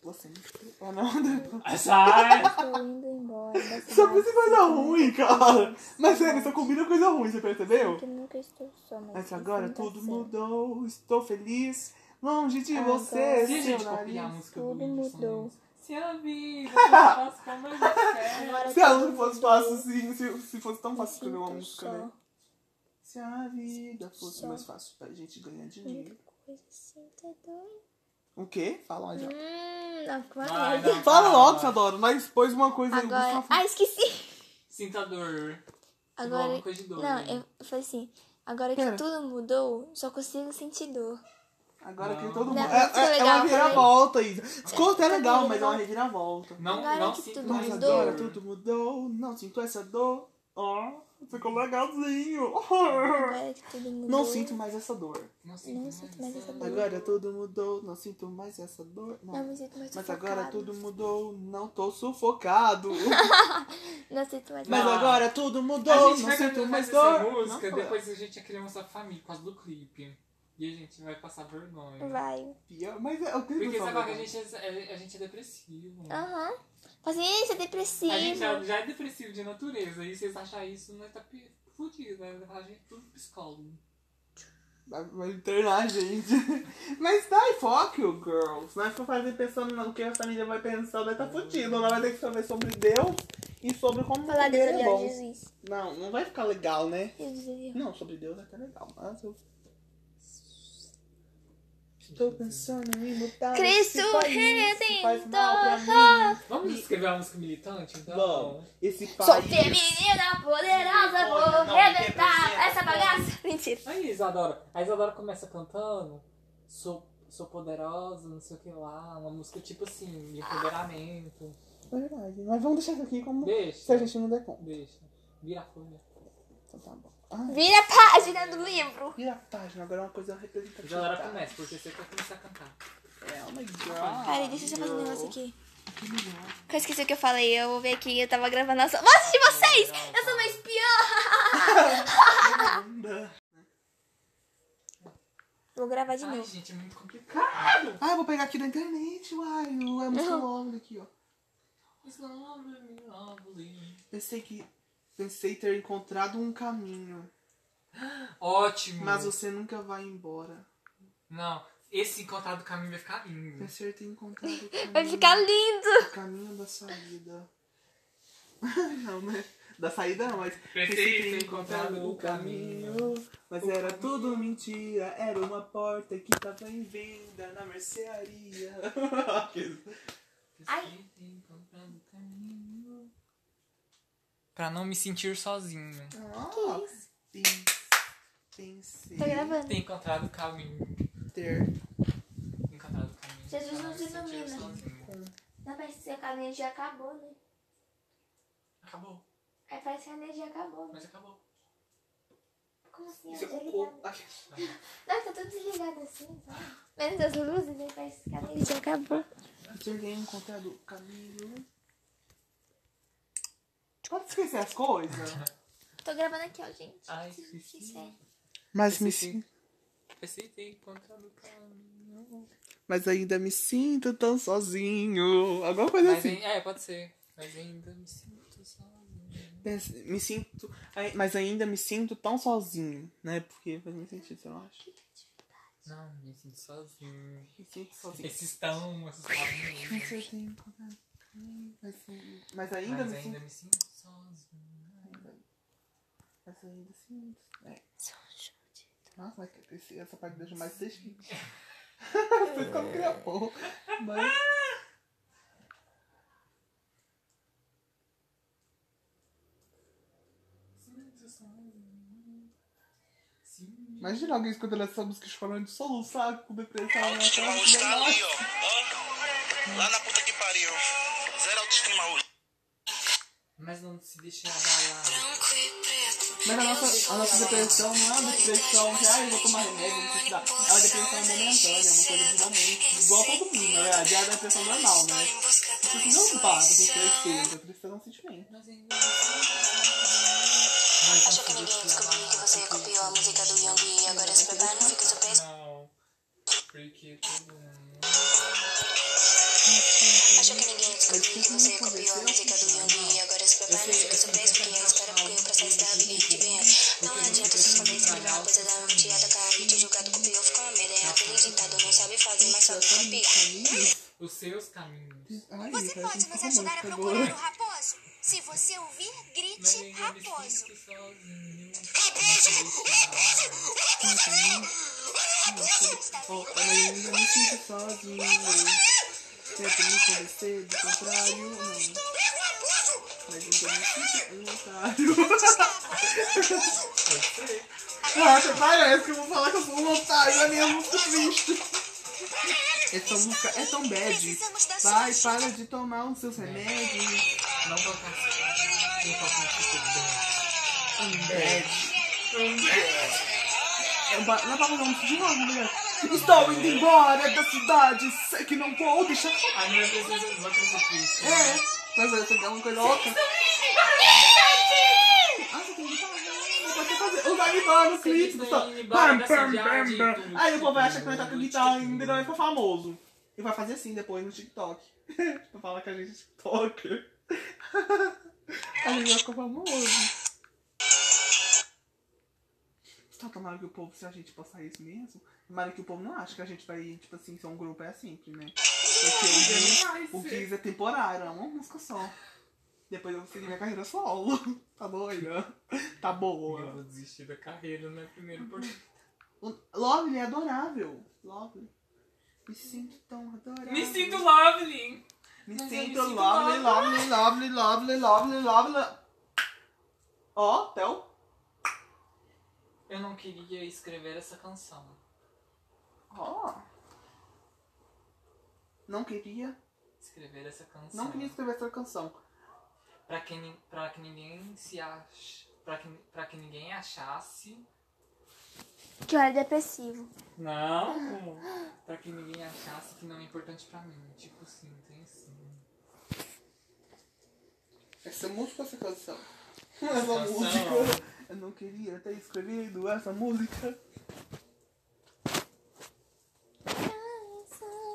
Você me esfaqueou. não.
Ai, Sai!
Tô indo embora.
Só pensa em coisa ruim, cara. Mas sério, só combina coisa ruim, você percebeu?
Que nunca estou só, mas
Mas agora
tá
tudo mudou, estou feliz, longe de
Agora
você,
Se a gente copiar a música
tudo
do
mudou.
Se a vida fosse fácil como eu quero.
Se a música fosse fácil assim, se, se fosse tão fácil escrever uma música, né? Se a vida fosse mais fácil pra gente ganhar dinheiro.
Coisa assim, tá doido.
O quê? Fala mais já.
Hum, uma
Vai.
Fala logo, Sadoro, nós pôs uma coisa aí.
Agora.
Gustavo-
Ah, esqueci.
Sinta dor.
Agora.
Coisa de dor.
Não,
né?
eu falei assim. Agora que
Pera.
tudo mudou, só consigo sentir dor.
Agora que todo mundo.
Não,
é, é, é
legal,
uma
foi?
reviravolta, Isa. Ficou até legal, mas é uma reviravolta.
Não,
Agora
não
que
sinto
tudo
mais
Mas
mudou.
agora tudo mudou, não sinto essa dor. Ó, ficou legalzinho.
Agora (laughs) que tudo mudou.
Não sinto mais essa dor.
Não sinto,
Não sinto mais essa dor.
Agora tudo mudou, não sinto mais essa dor. Não.
Não me sinto mais
Mas
sufocado.
agora tudo mudou, não tô sufocado. (laughs)
Não sinto mais
Mas
Não.
agora tudo
A
mudou,
gente
não
vai
sinto mais
essa
dor.
música,
Não,
depois a gente ia criar nossa família por causa do clipe. E a gente vai passar vergonha.
Vai.
pior, Mas é o que
Porque sabe que a gente é, a gente é depressivo.
Aham. Paciência, depressivo.
A gente já, já é depressivo de natureza. E vocês acham isso, nós tá fudido, né? A gente é tudo psicólogo.
Vai, vai internar a gente. (laughs) Mas tá, e fuck you, girls. Se nós for fazer pensando no que a família vai pensar, nós tá fudido. Nós vai ter que saber sobre Deus e sobre como
Falar
Deus é bom.
Jesus.
Não, não vai ficar legal, né?
Jesus.
Não, sobre Deus é até legal, mas eu... Estou pensando em mudar
Cristo
país, mim.
Vamos escrever uma música militante, então?
Vamos. Esse
Sou
país...
feminina, poderosa, vou
não,
arrebentar
representa,
essa bagaça. (laughs) Mentira.
Aí, Isadora. A Isadora começa cantando. Sou, sou poderosa, não sei o que lá. Uma música tipo assim, de empoderamento.
É verdade, mas vamos deixar isso aqui como...
Deixa.
Se a gente não der conta.
Deixa. Vira a folha.
Então tá bom. Ai,
Vira a página do livro.
vira a página, agora é uma coisa representativa.
Isadora começa, porque você quer começar a cantar.
É, oh my god.
Peraí, deixa eu só fazer um negócio aqui. Eu esqueci o que eu falei. Eu vou ver aqui. Eu tava gravando a sua. Vou assistir vocês! Eu sou uma espiã!
Linda. (laughs)
Vou gravar de
Ai,
novo.
gente, é muito complicado.
Ah, eu vou pegar aqui da internet, uai. É muito longo aqui, ó.
It's lovely, lovely.
Pensei que. Pensei ter encontrado um caminho.
Ótimo.
Mas você nunca vai embora.
Não, esse encontrado do caminho vai ficar lindo.
Pensei ter encontrado o caminho.
Vai ficar lindo!
O caminho da saída. (laughs) não, né? Da saída não, mas.
Pensei ter encontrado o caminho.
Mas
O
era
caminho.
tudo mentira. Era uma porta que tava em venda na mercearia. (laughs)
Ai.
Pensei ter encontrado o caminho. Pra não me sentir sozinho.
Ah, pens- Pensei
Tô gravando.
Ter encontrado o caminho.
ter.
Encontrado o caminho.
Jesus
não sentir
ilumina. Não, parece que a energia acabou, né?
Acabou,
Aí parece que a energia acabou. né?
mas acabou.
Como assim?
Isso é
desligado. (laughs) Não, tá tudo desligado assim, sabe? Menos as luzes, aí parece que a energia acabou.
Ter encontrado o caminho. Pode esquecer as coisas.
Tô gravando aqui, ó, gente.
Ai,
Isso é.
Mas me sinto. Mas ainda me sinto tão sozinho. Alguma coisa
Mas,
assim.
é, pode ser. Mas ainda me sinto sozinho.
Me sinto. Mas ainda me sinto tão sozinho, né? Porque faz muito sentido, eu acho.
Não, me sinto sozinho.
Me sinto sozinho.
Esses tão, (laughs) essas palavras.
Mas eu tenho encontrado o caminho. Mas, mas ainda
Mas
me
ainda
sinto.
me sinto sozinho.
Mas ainda sinto. É. Nossa, mas que- esse- essa parte deixa mais triste. Vocês como criar porra. Mas. Imagina alguém escutando essa música chorando de soluçar com depressão. Né? que
tá ali, ó. Lá na puta que pariu.
Mas não se deixe abalar.
Mas a nossa, a nossa depressão não é uma depressão que, ah, eu vou tomar remédio, não precisar. É uma depressão momentânea, uma coisa de momento. Igual todo mundo, na verdade. É a depressão normal, né? Você precisa ocupar pra tristeza. A tristeza é um sentimento.
Achou que ninguém descobriu que você copiou a música do Young e agora se prepara, não fica surpreso.
Não. Porque todo mundo.
Achou que ninguém que você copiou a música do Young e agora se prepara, não fica surpreso, porque espera porque o processo tá bem que vem. Não adianta seus cabelos quebrar, pois é da te atacar e te julgar do copiou, ficou uma merda. É aquele ditado, não sabe fazer, mas sabe copiar.
Os seus caminhos.
Ai,
Você pode nos ajudar a procurar o raposo? Se você ouvir, grite
ainda me
raposo.
sinto sozinho.
Ó, eu ainda me sinto sozinho. Tento me convencer do contrário, não. Mas ainda me sinto voluntário. Ah, até parece que eu vou falar que eu sou um otário na minha música triste. Essa música é tão bad. Vai, para de tomar os seus remédios.
Não tocar assim. Não tocar assim.
Um bad. É ba- Não é pra fazer um de novo, mulher. Estou indo embora da cidade. Sei que não vou deixar.
A minha uma coisa triste.
É, mas vai ser uma coisa louca. Ah, você tem guitarra. Pode fazer. Guitarra no clipe.
Tudo.
Aí o povo vai achar que vai estar com guitarra ainda e vai ficar famoso. E vai fazer assim depois no TikTok. (laughs) Pra falar que a gente é TikToker. A gente vai ficar famoso. Só tomara que o povo, se a gente postar isso mesmo, tomara que o povo não ache que a gente vai, tipo assim, ser um grupo é sempre, né? Porque o Giz, é temporário, é uma música só. Depois eu vou seguir minha carreira solo. (laughs) Tá doida? Tá
Eu
boa.
vou desistir da carreira, né? Primeiro por.
O Lovely é adorável. Lovely. Me sinto tão adorável.
Me sinto lovely!
Me
Mas eu
sinto
me sinto
lovely, lovely, lovely, lovely, lovely, lovely. Ó, Theo.
Eu não queria escrever essa canção.
Ó. Não queria.
Escrever essa canção.
Não queria escrever essa canção.
Pra que, pra que ninguém se ache. Pra que, pra que ninguém achasse.
Que eu era depressivo.
Não! pra que ninguém achasse que não é importante pra mim. Tipo assim, tem assim.
Essa música ou essa canção?
Essa
Essa
canção.
música. Eu não queria ter escrevido essa música.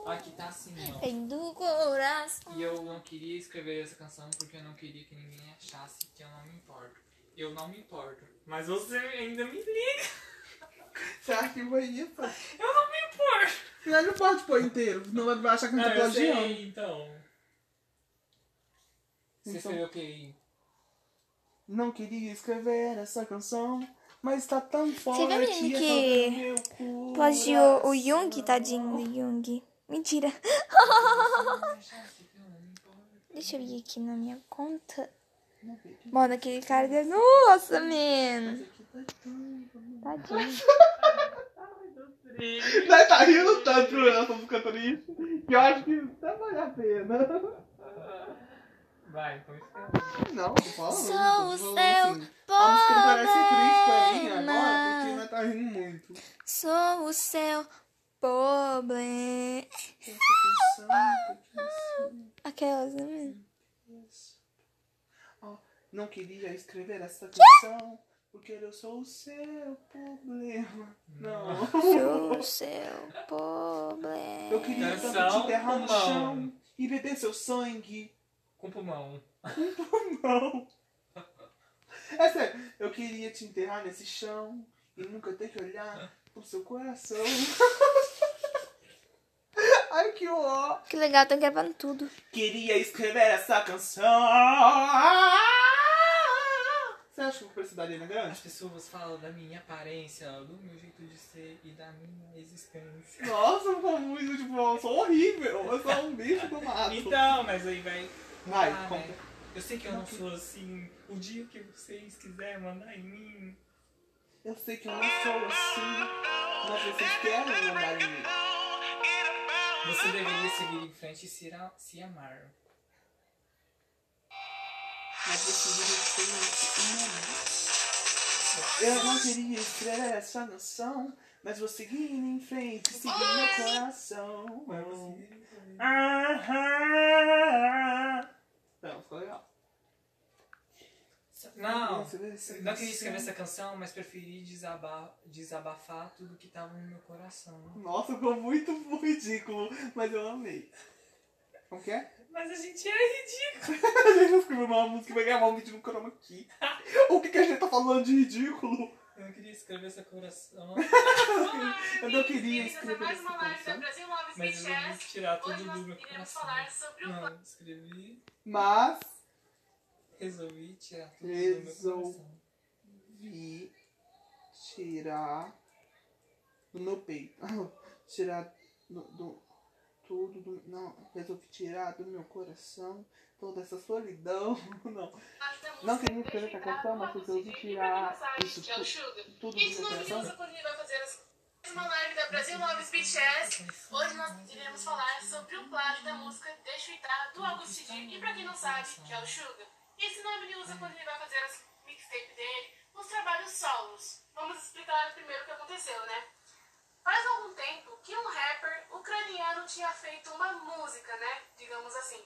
Aqui tá assim, ó.
Vem do coração.
E eu não queria escrever essa canção porque eu não queria que ninguém achasse que eu não me importo. Eu não me importo. Mas você ainda me liga. (laughs)
Você acha que vai ir?
Eu não me importo.
Mas não pode pôr inteiro, senão vai achar que não tá
Ah, eu
plagiando.
então. Você
Então.
escreveu o que?
Não queria escrever essa canção, mas tá tão forte.
viu, menino,
essa
que. Plagiou o Jung, tadinho do Jung. Mentira. (laughs) Deixa eu ir aqui na minha conta. Mano, aquele cara deu. Nossa, man. Tadinho.
Nós tá rindo tanto por essa música triste que eu acho que até vale a pena.
Vai, então escreve.
Não, tô falando.
Sou o seu
assim. A música parece triste pra mim agora
problema.
porque nós tá rindo muito.
Sou o seu problema.
Essa canção, porque
Aquelas, né?
Ó, não queria escrever essa canção porque eu sou o seu problema. Não.
Sou o (laughs) seu problema.
Eu queria tanto te enterrar no chão e beber seu sangue.
Com pulmão.
Não. É sério, eu queria te enterrar nesse chão e nunca ter que olhar pro seu coração. (laughs) Ai, que ó.
Que legal, tô gravando tudo.
Queria escrever essa canção. Você acha que eu vou precisar da Ariana
As
Grande?
pessoas falam da minha aparência, do meu jeito de ser e da minha existência.
Nossa, eu sou muito, tipo, eu sou horrível. Eu sou um bicho do mato.
Então, mas aí vai.
Vai,
Ah,
conta.
Eu sei que eu não sou assim. O dia que vocês quiserem mandar em mim.
Eu sei que eu não sou assim, mas vocês querem mandar em mim.
Você deveria seguir em frente e se, a- se amar.
Mas vocês deveriam ter Eu não queria escrever essa canção, mas vou seguir em frente, seguir meu coração. Aham. Não, ficou legal.
Não, não queria escrever essa canção, mas preferi desaba desabafar tudo que tava no meu coração.
Nossa, ficou muito ridículo, mas eu amei. Como que é?
Mas a gente é ridículo. (laughs)
A gente não escreveu uma música e vai gravar um vídeo no chroma aqui. O que, que a gente tá falando de ridículo?
Eu não queria escrever essa coração. (laughs)
Eu não queria escrever
mais uma live da. Brasil Loves
Mas eu
BTS.
tirar tudo do meu
iremos
coração.
falar sobre o
Não, escrevi.
Mas
Resolvi tirar tudo do meu coração.
resolvi tirar do meu peito. (laughs) tirar do, do- tudo do. Não, resolvi tirar do meu coração toda essa solidão. (laughs) Não. Não queria escrever essa canção, mas resolvi tirar isso
que Sugar.
tudo
fazer as- uma live da Brasil Loves BTS. Hoje nós iremos falar sobre o plágio da música Deixa eu Itar, do Augusto Dir. E pra quem não sabe, que é o Suga. Esse nome ele usa quando ele vai fazer as mixtape dele, os trabalhos solos. Vamos explicar primeiro o que aconteceu, né? Faz algum tempo que um rapper ucraniano tinha feito uma música, né? Digamos assim.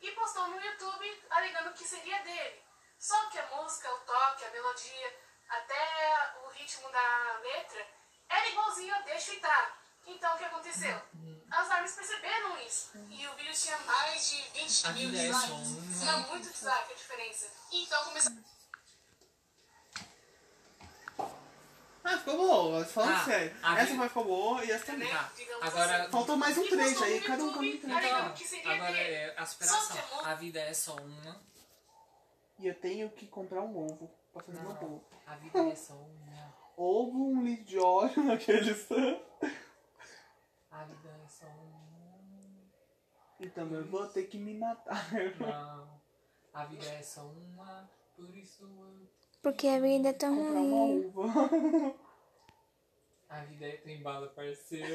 E postou no YouTube alegando que seria dele. Só que a música, o toque, a melodia, até o ritmo da letra era igualzinho a Deixa Itar. Então o que aconteceu? As armas perceberam isso. E o vídeo tinha mais de 20
A
mil dislikes. Tinha muito dislike a diferença. Então começou.
Ah, ficou boa, falando
Ah,
sério. Essa vai ficou boa e essa também.
Tá, agora.
Faltou mais um trecho aí, cada um com um trecho.
seria
Agora é a superação. A vida é só uma.
E eu tenho que comprar um ovo pra fazer meu
Não,
bolo.
a vida é só uma. (laughs)
Ovo, um litro de óleo naqueles.
A vida é só uma.
Então eu vou ter que me matar.
Não. A vida é só uma. Por isso eu.
Porque a vida é tão
Comprar uma
ruim.
uva.
A vida é tem bala, parceiro.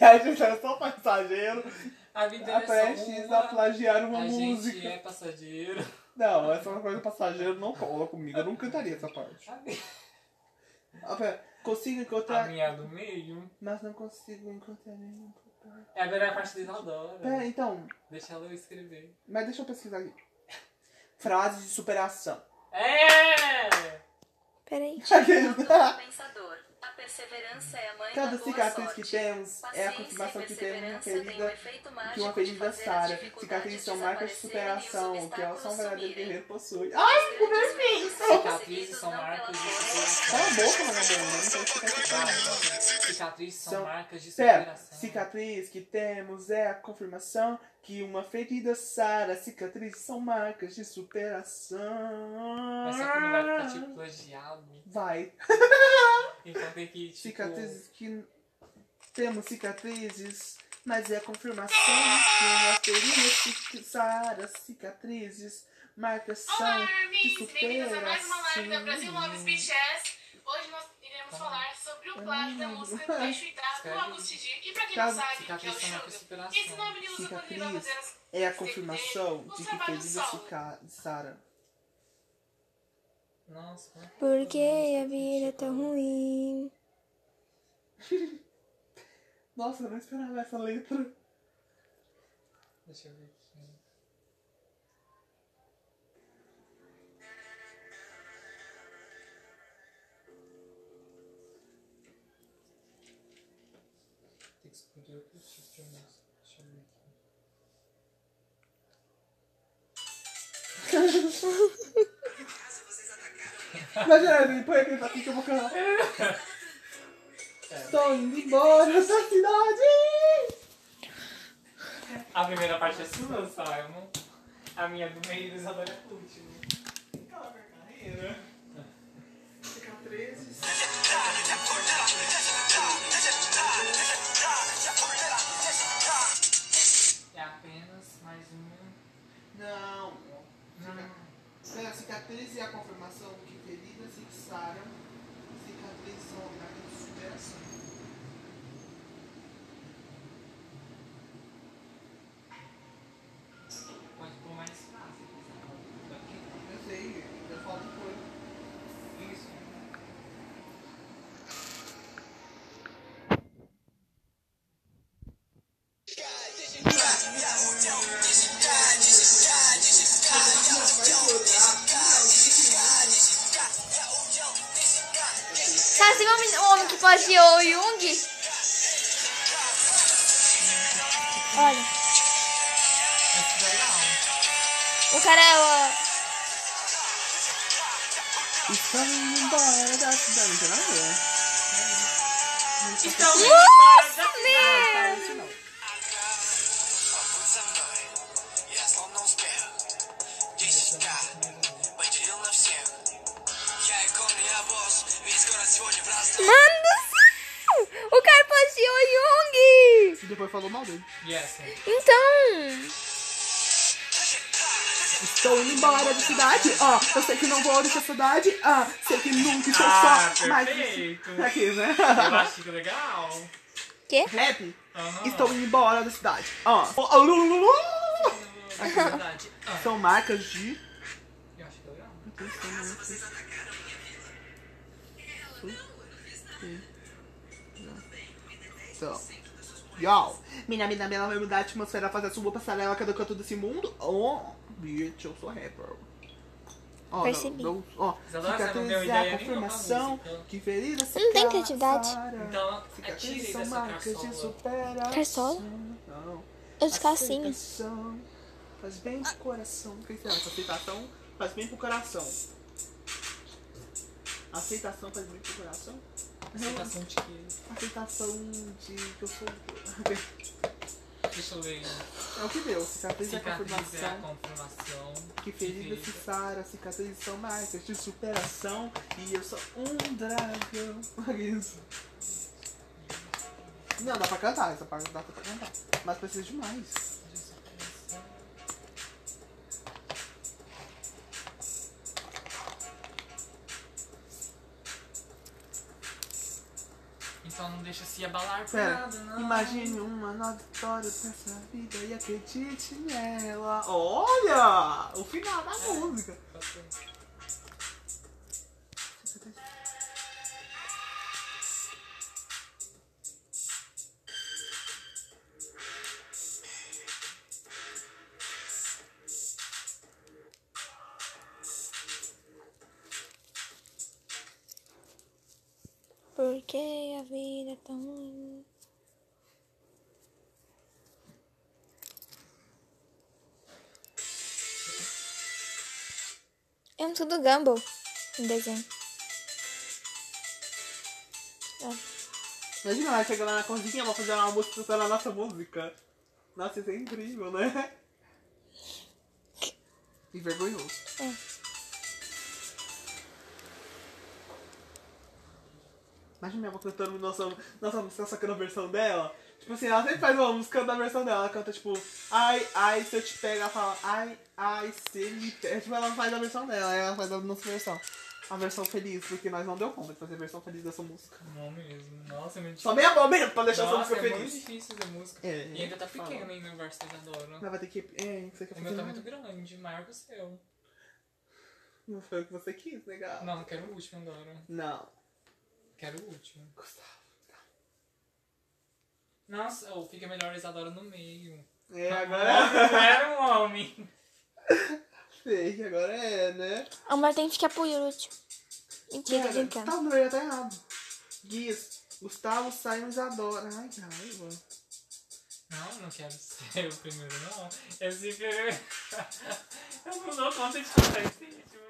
e (laughs) a gente era só passageiro.
A vida
A
é só
prestes
uma.
a plagiar uma
a
música.
gente é passageiro.
Não, essa é uma coisa passageiro, não cola comigo. Eu não cantaria essa parte.
A minha-
Ah, consigo
A
encontrar.
minha do meio.
Mas não consigo encontrar nenhum.
É agora é a parte da Isadora.
Pera, então.
Deixa ela eu escrever.
Mas deixa eu pesquisar aqui. Frases de superação.
É!
Peraí. (laughs)
Pensador. A perseverança é a mãe
Cada cicatriz que temos é a confirmação que temos uma
um
ferida que uma ferida sara. Cicatrizes são marcas de superação, que é só um verdadeiro guerreiro possui. Ai, ficou perfeito!
Cicatrizes são marcas de superação.
Cala a boca. Não sei cicatriz.
Cicatrizes são,
São-
marcas de
Pera,
superação.
cicatriz que temos é a confirmação que uma ferida sara. Cicatrizes são marcas de superação.
Mas só que não vai ficar tipo plagiado.
Vai. (laughs)
Então tem que tipo.
Cicatrizes que temos cicatrizes, mas é a confirmação que uma ferida sara. Cicatrizes, marcas são
Olá,
de
Armin! Bem-vindos a mais uma live da Brasil Loves
superação.
BTS. Hoje nós iremos falar sobre o plágio da música eu Itar, do. Augusto Dir. E pra quem não sabe, que é o
Cicatrizes são marcas de
Suga.
superação.
Esse nome ele usa quando ele vai fazer as
é a confirmação de que
trabalhos
ferida
solo.
cica- sara.
Nossa, é que
Porque a vida é tão ruim. (laughs)
Nossa, eu não esperava essa letra.
Deixa eu ver aqui.
Imagina, põe aquele aqui que eu vou cantar. Estou indo embora da cidade.
A primeira parte é sua, Simon. A minha do meio e Isadora é a última.
Cala a carreira. Cicatrizes. Cicatriz é a confirmação que feridas fixaram Eles marcas de superação. Indo embora da cidade. Não tem nada a ver.
Então,
Nossa,
Não,
meu!
não.
Mano do céu! O cara o Jung!
E depois falou mal dele.
Yes.
Então.
Estou indo embora da cidade. Ó, eu sei que não vou deixar a cidade. Ah, sei que nunca estou
Ah,
só. Mas.
perfeito.
Aqui, né?
Eu acho que legal.
Quê?
Rap.
Aham.
Estou indo embora da cidade. Ó. Ó, lululu.
É verdade. Ah,
São marcas de.
eu acho que é legal.
Então. Yo! Minha mina, minha vai mudar a atmosfera, fazer a sua passarela cada canto desse mundo. Oh, bitch, eu sou rapper. Ó,
Percebi.
não- Ó, cicatrizar, confirmação, que ferida se
Não tem criatividade.
Então,
Cicatrizes
atire
são marcas de superação.
Carçola?
Não.
Os calcinhos.
Aceitação Faz bem pro coração. O que que é essa aceitação? Faz bem pro coração. Aceitação faz bem pro coração?
Aceitação de quê?
Aceitação de que eu sou. (laughs) É o que deu. Cicatriz é a
Cicatriz é a
confirmação.
confirmação.
Que ferida se sara, cicatrizes são marcas de superação. E eu sou um dragão. Olha isso. Não, dá pra cantar, essa parte dá pra cantar. Mas precisa de mais.
Então não deixa se abalar por
Pera,
nada, não.
imagine uma nova história dessa vida e acredite nela. Olha! O final da música.
Porque é tão. É um tudo Gumball em desenho.
Imagina ela chega lá na cozinha, vou fazer uma música tocando a nossa música. Nossa, isso é incrível, né? E vergonhoso.
É.
Imagina minha avó cantando nossa, nossa música, sacando a versão dela. Tipo assim, ela sempre faz uma música da versão dela. Ela canta tipo, ai, ai, se eu te pego, ela fala, ai, ai, se me pega. Tipo, ela faz a versão dela, aí ela faz a nossa versão. A versão feliz, porque nós não deu conta de fazer a versão feliz dessa música.
Não mesmo. Nossa, é muito
Só meia mão mesmo pra deixar essa
Nossa,
música
é muito
feliz.
difícil fazer música.
É,
e ainda tá
fala.
pequeno ainda o verso da.
Mas vai ter que. É, você quer
O meu tá muito grande, maior que o seu.
Não foi o que você quis, legal.
Não, não quero o último agora.
Não.
Quero o último.
Gustavo.
Nossa, ou fica melhor a Isadora no meio.
É,
Não
agora. (laughs)
era um homem.
Sei que agora é, né?
A mulher tem que ficar por último. Mentira, tô
Cara,
brincando.
Gustavo não, ele tá errado. Guias. Gustavo Simons adora. Ai, raiva.
Não, não quero ser o primeiro, não. Eu sempre. (laughs) Eu não dou conta de contar esse ritmo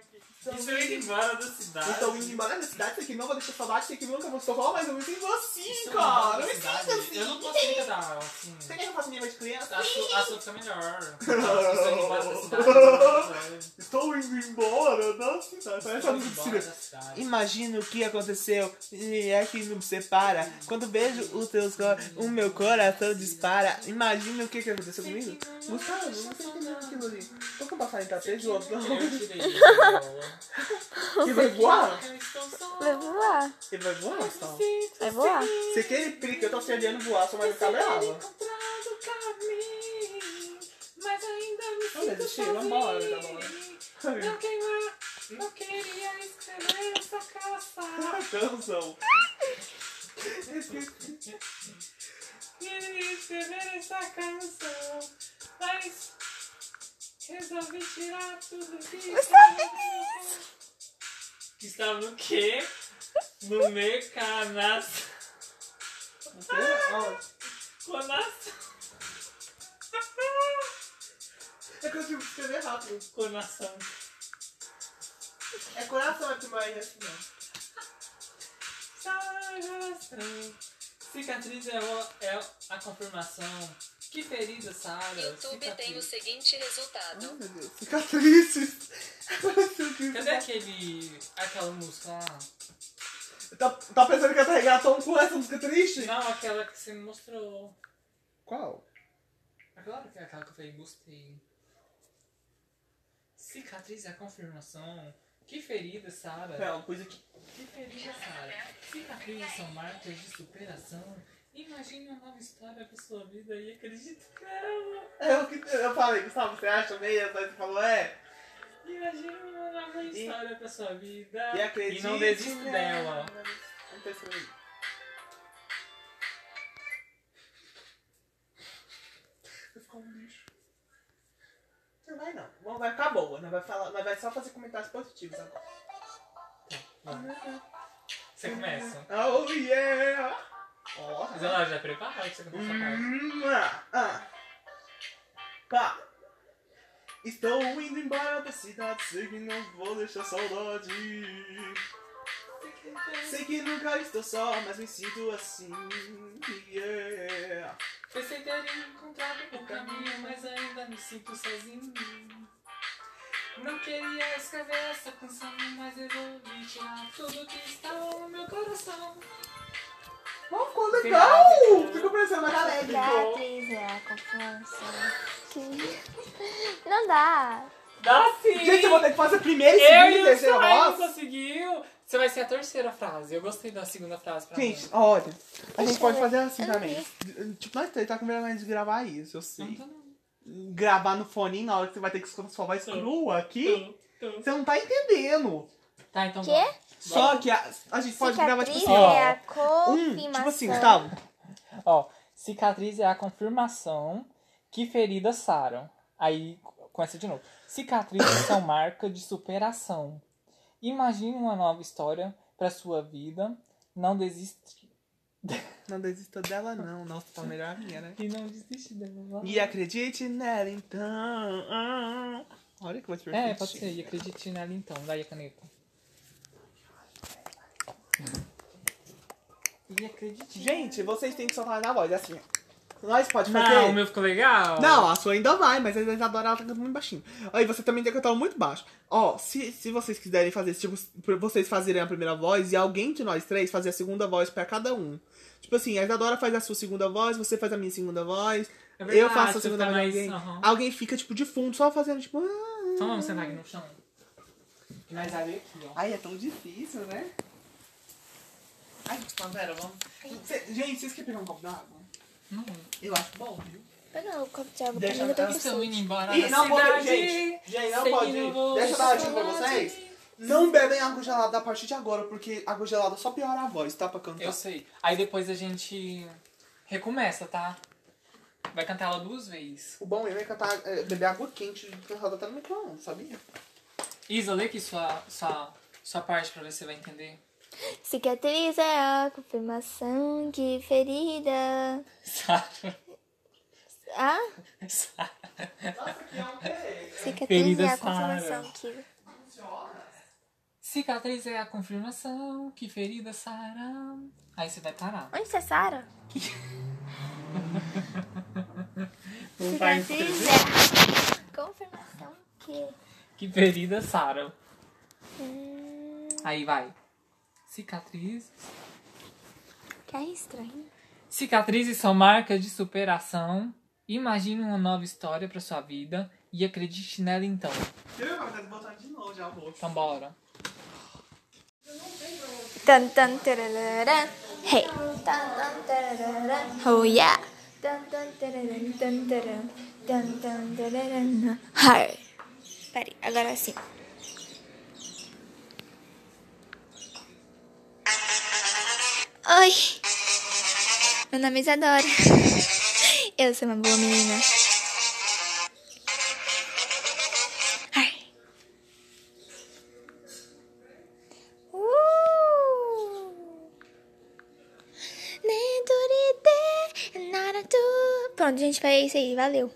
Estou indo embora da cidade.
Então, indo embora da cidade, sei que não vou deixar saudade, sei que nunca vou falar, mas eu me sinto assim,
Estou indo
cara. Eu me sinto assim.
Eu não consigo cantar assim.
Você quer que eu faça minha voz de criança?
A sua, fica melhor. Estou indo embora da cidade.
Estou indo embora da cidade. Parece música. Imagina o que aconteceu e é que não separa. Quando vejo os teus o meu coração dispara. Imagina o que, que aconteceu comigo. Gustavo, não sei entender aquilo ali. Vou cantar passar em tapete de outro.
Eu tirei. (laughs)
Ele vai voar?
Vai voar.
Ele vai voar, só.
Vai voar.
Se aquele pique eu tô cedendo voar, só vai ficar brava.
Mas ainda me
Vamos desistir? Vambora, bom.
Não queima, não queria escrever essa canção. (laughs)
Canção.
Queria escrever essa canção, mas resolvi tirar tudo que estava Que estava no quê? No mecanato. Conação.
É que eu tive que escrever rápido.
Conação.
É coração é que mais assim, não.
Coração. Cicatriz é, o- é a confirmação. Que ferida, Sara.
YouTube tem o seguinte resultado.
Ai, meu Deus. Cicatrizes. Que-
Cadê aquele. aquela música lá?
Tá, tá pensando que ia carregar tom com essa música triste?
Não, aquela que você me mostrou.
Qual?
Agora que é aquela que eu falei, gostei. Cicatriz é a confirmação. Que ferida, Sara.
Pera, pus aqui.
Que ferida, Sara. Cicatrizes são marcas de superação. Imagine uma nova história pra sua vida e acredite nela.
É o que eu falei, Gustavo, você acha mesmo? Aí você falou, é.
Imagine uma nova história pra sua vida.
E acredite
não desiste
nela.
dela.
Vamos aí. Vai ficar um lixo. Não vai não. Não vai ficar boa. Não vai, falar, não vai só fazer comentários positivos agora.
Você começa.
Oh yeah! Ó.
Mas ela já preparou que você começa a.
Hum, ah, ah. Pá. Estou indo embora da cidade, sei que não vou deixar saudade. Sei que nunca estou só, mas me sinto assim. Yeah.
Pensei ter encontrado o caminho, mas ainda me sinto sozinho. Não queria escrever essa canção, mas resolvi tirar tudo que estava no meu coração.
Não, ficou legal! Ficou parecendo mais alegre.
Cicatriz é a confirmação. que- Não dá.
Dá sim!
Gente, eu vou ter que fazer a primeira e segunda
e
terceira voz.
conseguiu! Você vai ser a terceira frase. Eu gostei da segunda frase pra
Gente,
mim.
olha, a gente pode fazer assim
não
também. Tipo, nós três tá com vergonha de gravar isso, eu sei.
Não não.
Gravar no fone na hora que você vai ter que escutar sua voz crua aqui.
Tô, tô.
Você não tá entendendo.
Tá, então
Quê?
vai.
Só que a, a gente pode gravar tipo
Cicatriz
assim, ó.
é a
Um,
confirmação.
tipo assim, Gustavo.
Ó, cicatriz é a confirmação que feridas saram. Aí, com essa de novo. Cicatrizes são (coughs) marca de superação. Imagine uma nova história pra sua vida. Não desiste.
Não desista dela, não. Nossa, tá melhor a minha, né?
E não desiste dela.
E acredite nela, então. Olha que voz perfeita.
É, pode ser. E acredite nela então. Daí a caneta. Acredite.
Gente, vocês têm que soltar na voz, é assim. Nós pode
Não,
fazer.
o meu ficou legal?
Não, a sua ainda vai, mas a Isadora ela tá cantando muito baixinho. Aí você também tem que cantar muito baixo. Ó, se, se vocês quiserem fazer, tipo, vocês fazerem a primeira voz e alguém de nós três fazer a segunda voz pra cada um. Tipo assim, a Isadora faz a sua segunda voz, você faz a minha segunda voz,
É verdade,
eu faço a segunda
fica
voz
mais-
alguém.
aham.
Alguém fica, tipo, de fundo, só fazendo, tipo. ah,
Então vamos sentar aqui no chão. Ver aqui, ó.
Ai, é tão difícil, né? Ai, Pantera, vamos. Cê- gente, vocês querem pegar um copo d'água?
Não.
Eu acho bom, viu?
Pega o copo de água pra mim, eu tô
Estão indo embora
Ih,
da
não pode, gente. Gente, não pode.
não
Deixa eu dar uma dica pra vocês. Não bebem água gelada a partir de agora, porque água gelada só piora a voz, tá? Pra cantar.
Eu sei. Aí depois a gente recomeça, tá? Vai cantar ela duas vezes.
O bom mesmo é cantar, é, beber água quente cantada até no micro sabia?
Isa, lê aqui sua, sua, sua parte pra ver se você vai entender.
Cicatriz é a confirmação que ferida.
Sara.
Ah?
Sara.
Cicatriz
Ferida
é a
Sara.
confirmação que.
Cicatriz é a confirmação que ferida Sara. Aí você vai parar.
Onde você é Sara? (laughs) Cicatriz é a confirmação que.
Que ferida Sara.
Hum,
Aí vai. Cicatrizes.
que é estranho.
Cicatrizes são marcas de superação. Imagine uma nova história para sua vida E acredite nela então.
Eu vai botar de novo já, moço.
Então bora.
Tan tan tararara. Hey. Tan tan tararara. Oh yeah. Tan tan tararara. Tan tan tararara. Hi. Peraí, agora sim. Oi. Meu nome é Isadora. (laughs) Eu sou uma boa menina. Ai. Uh. Pronto, gente, foi isso aí. Valeu.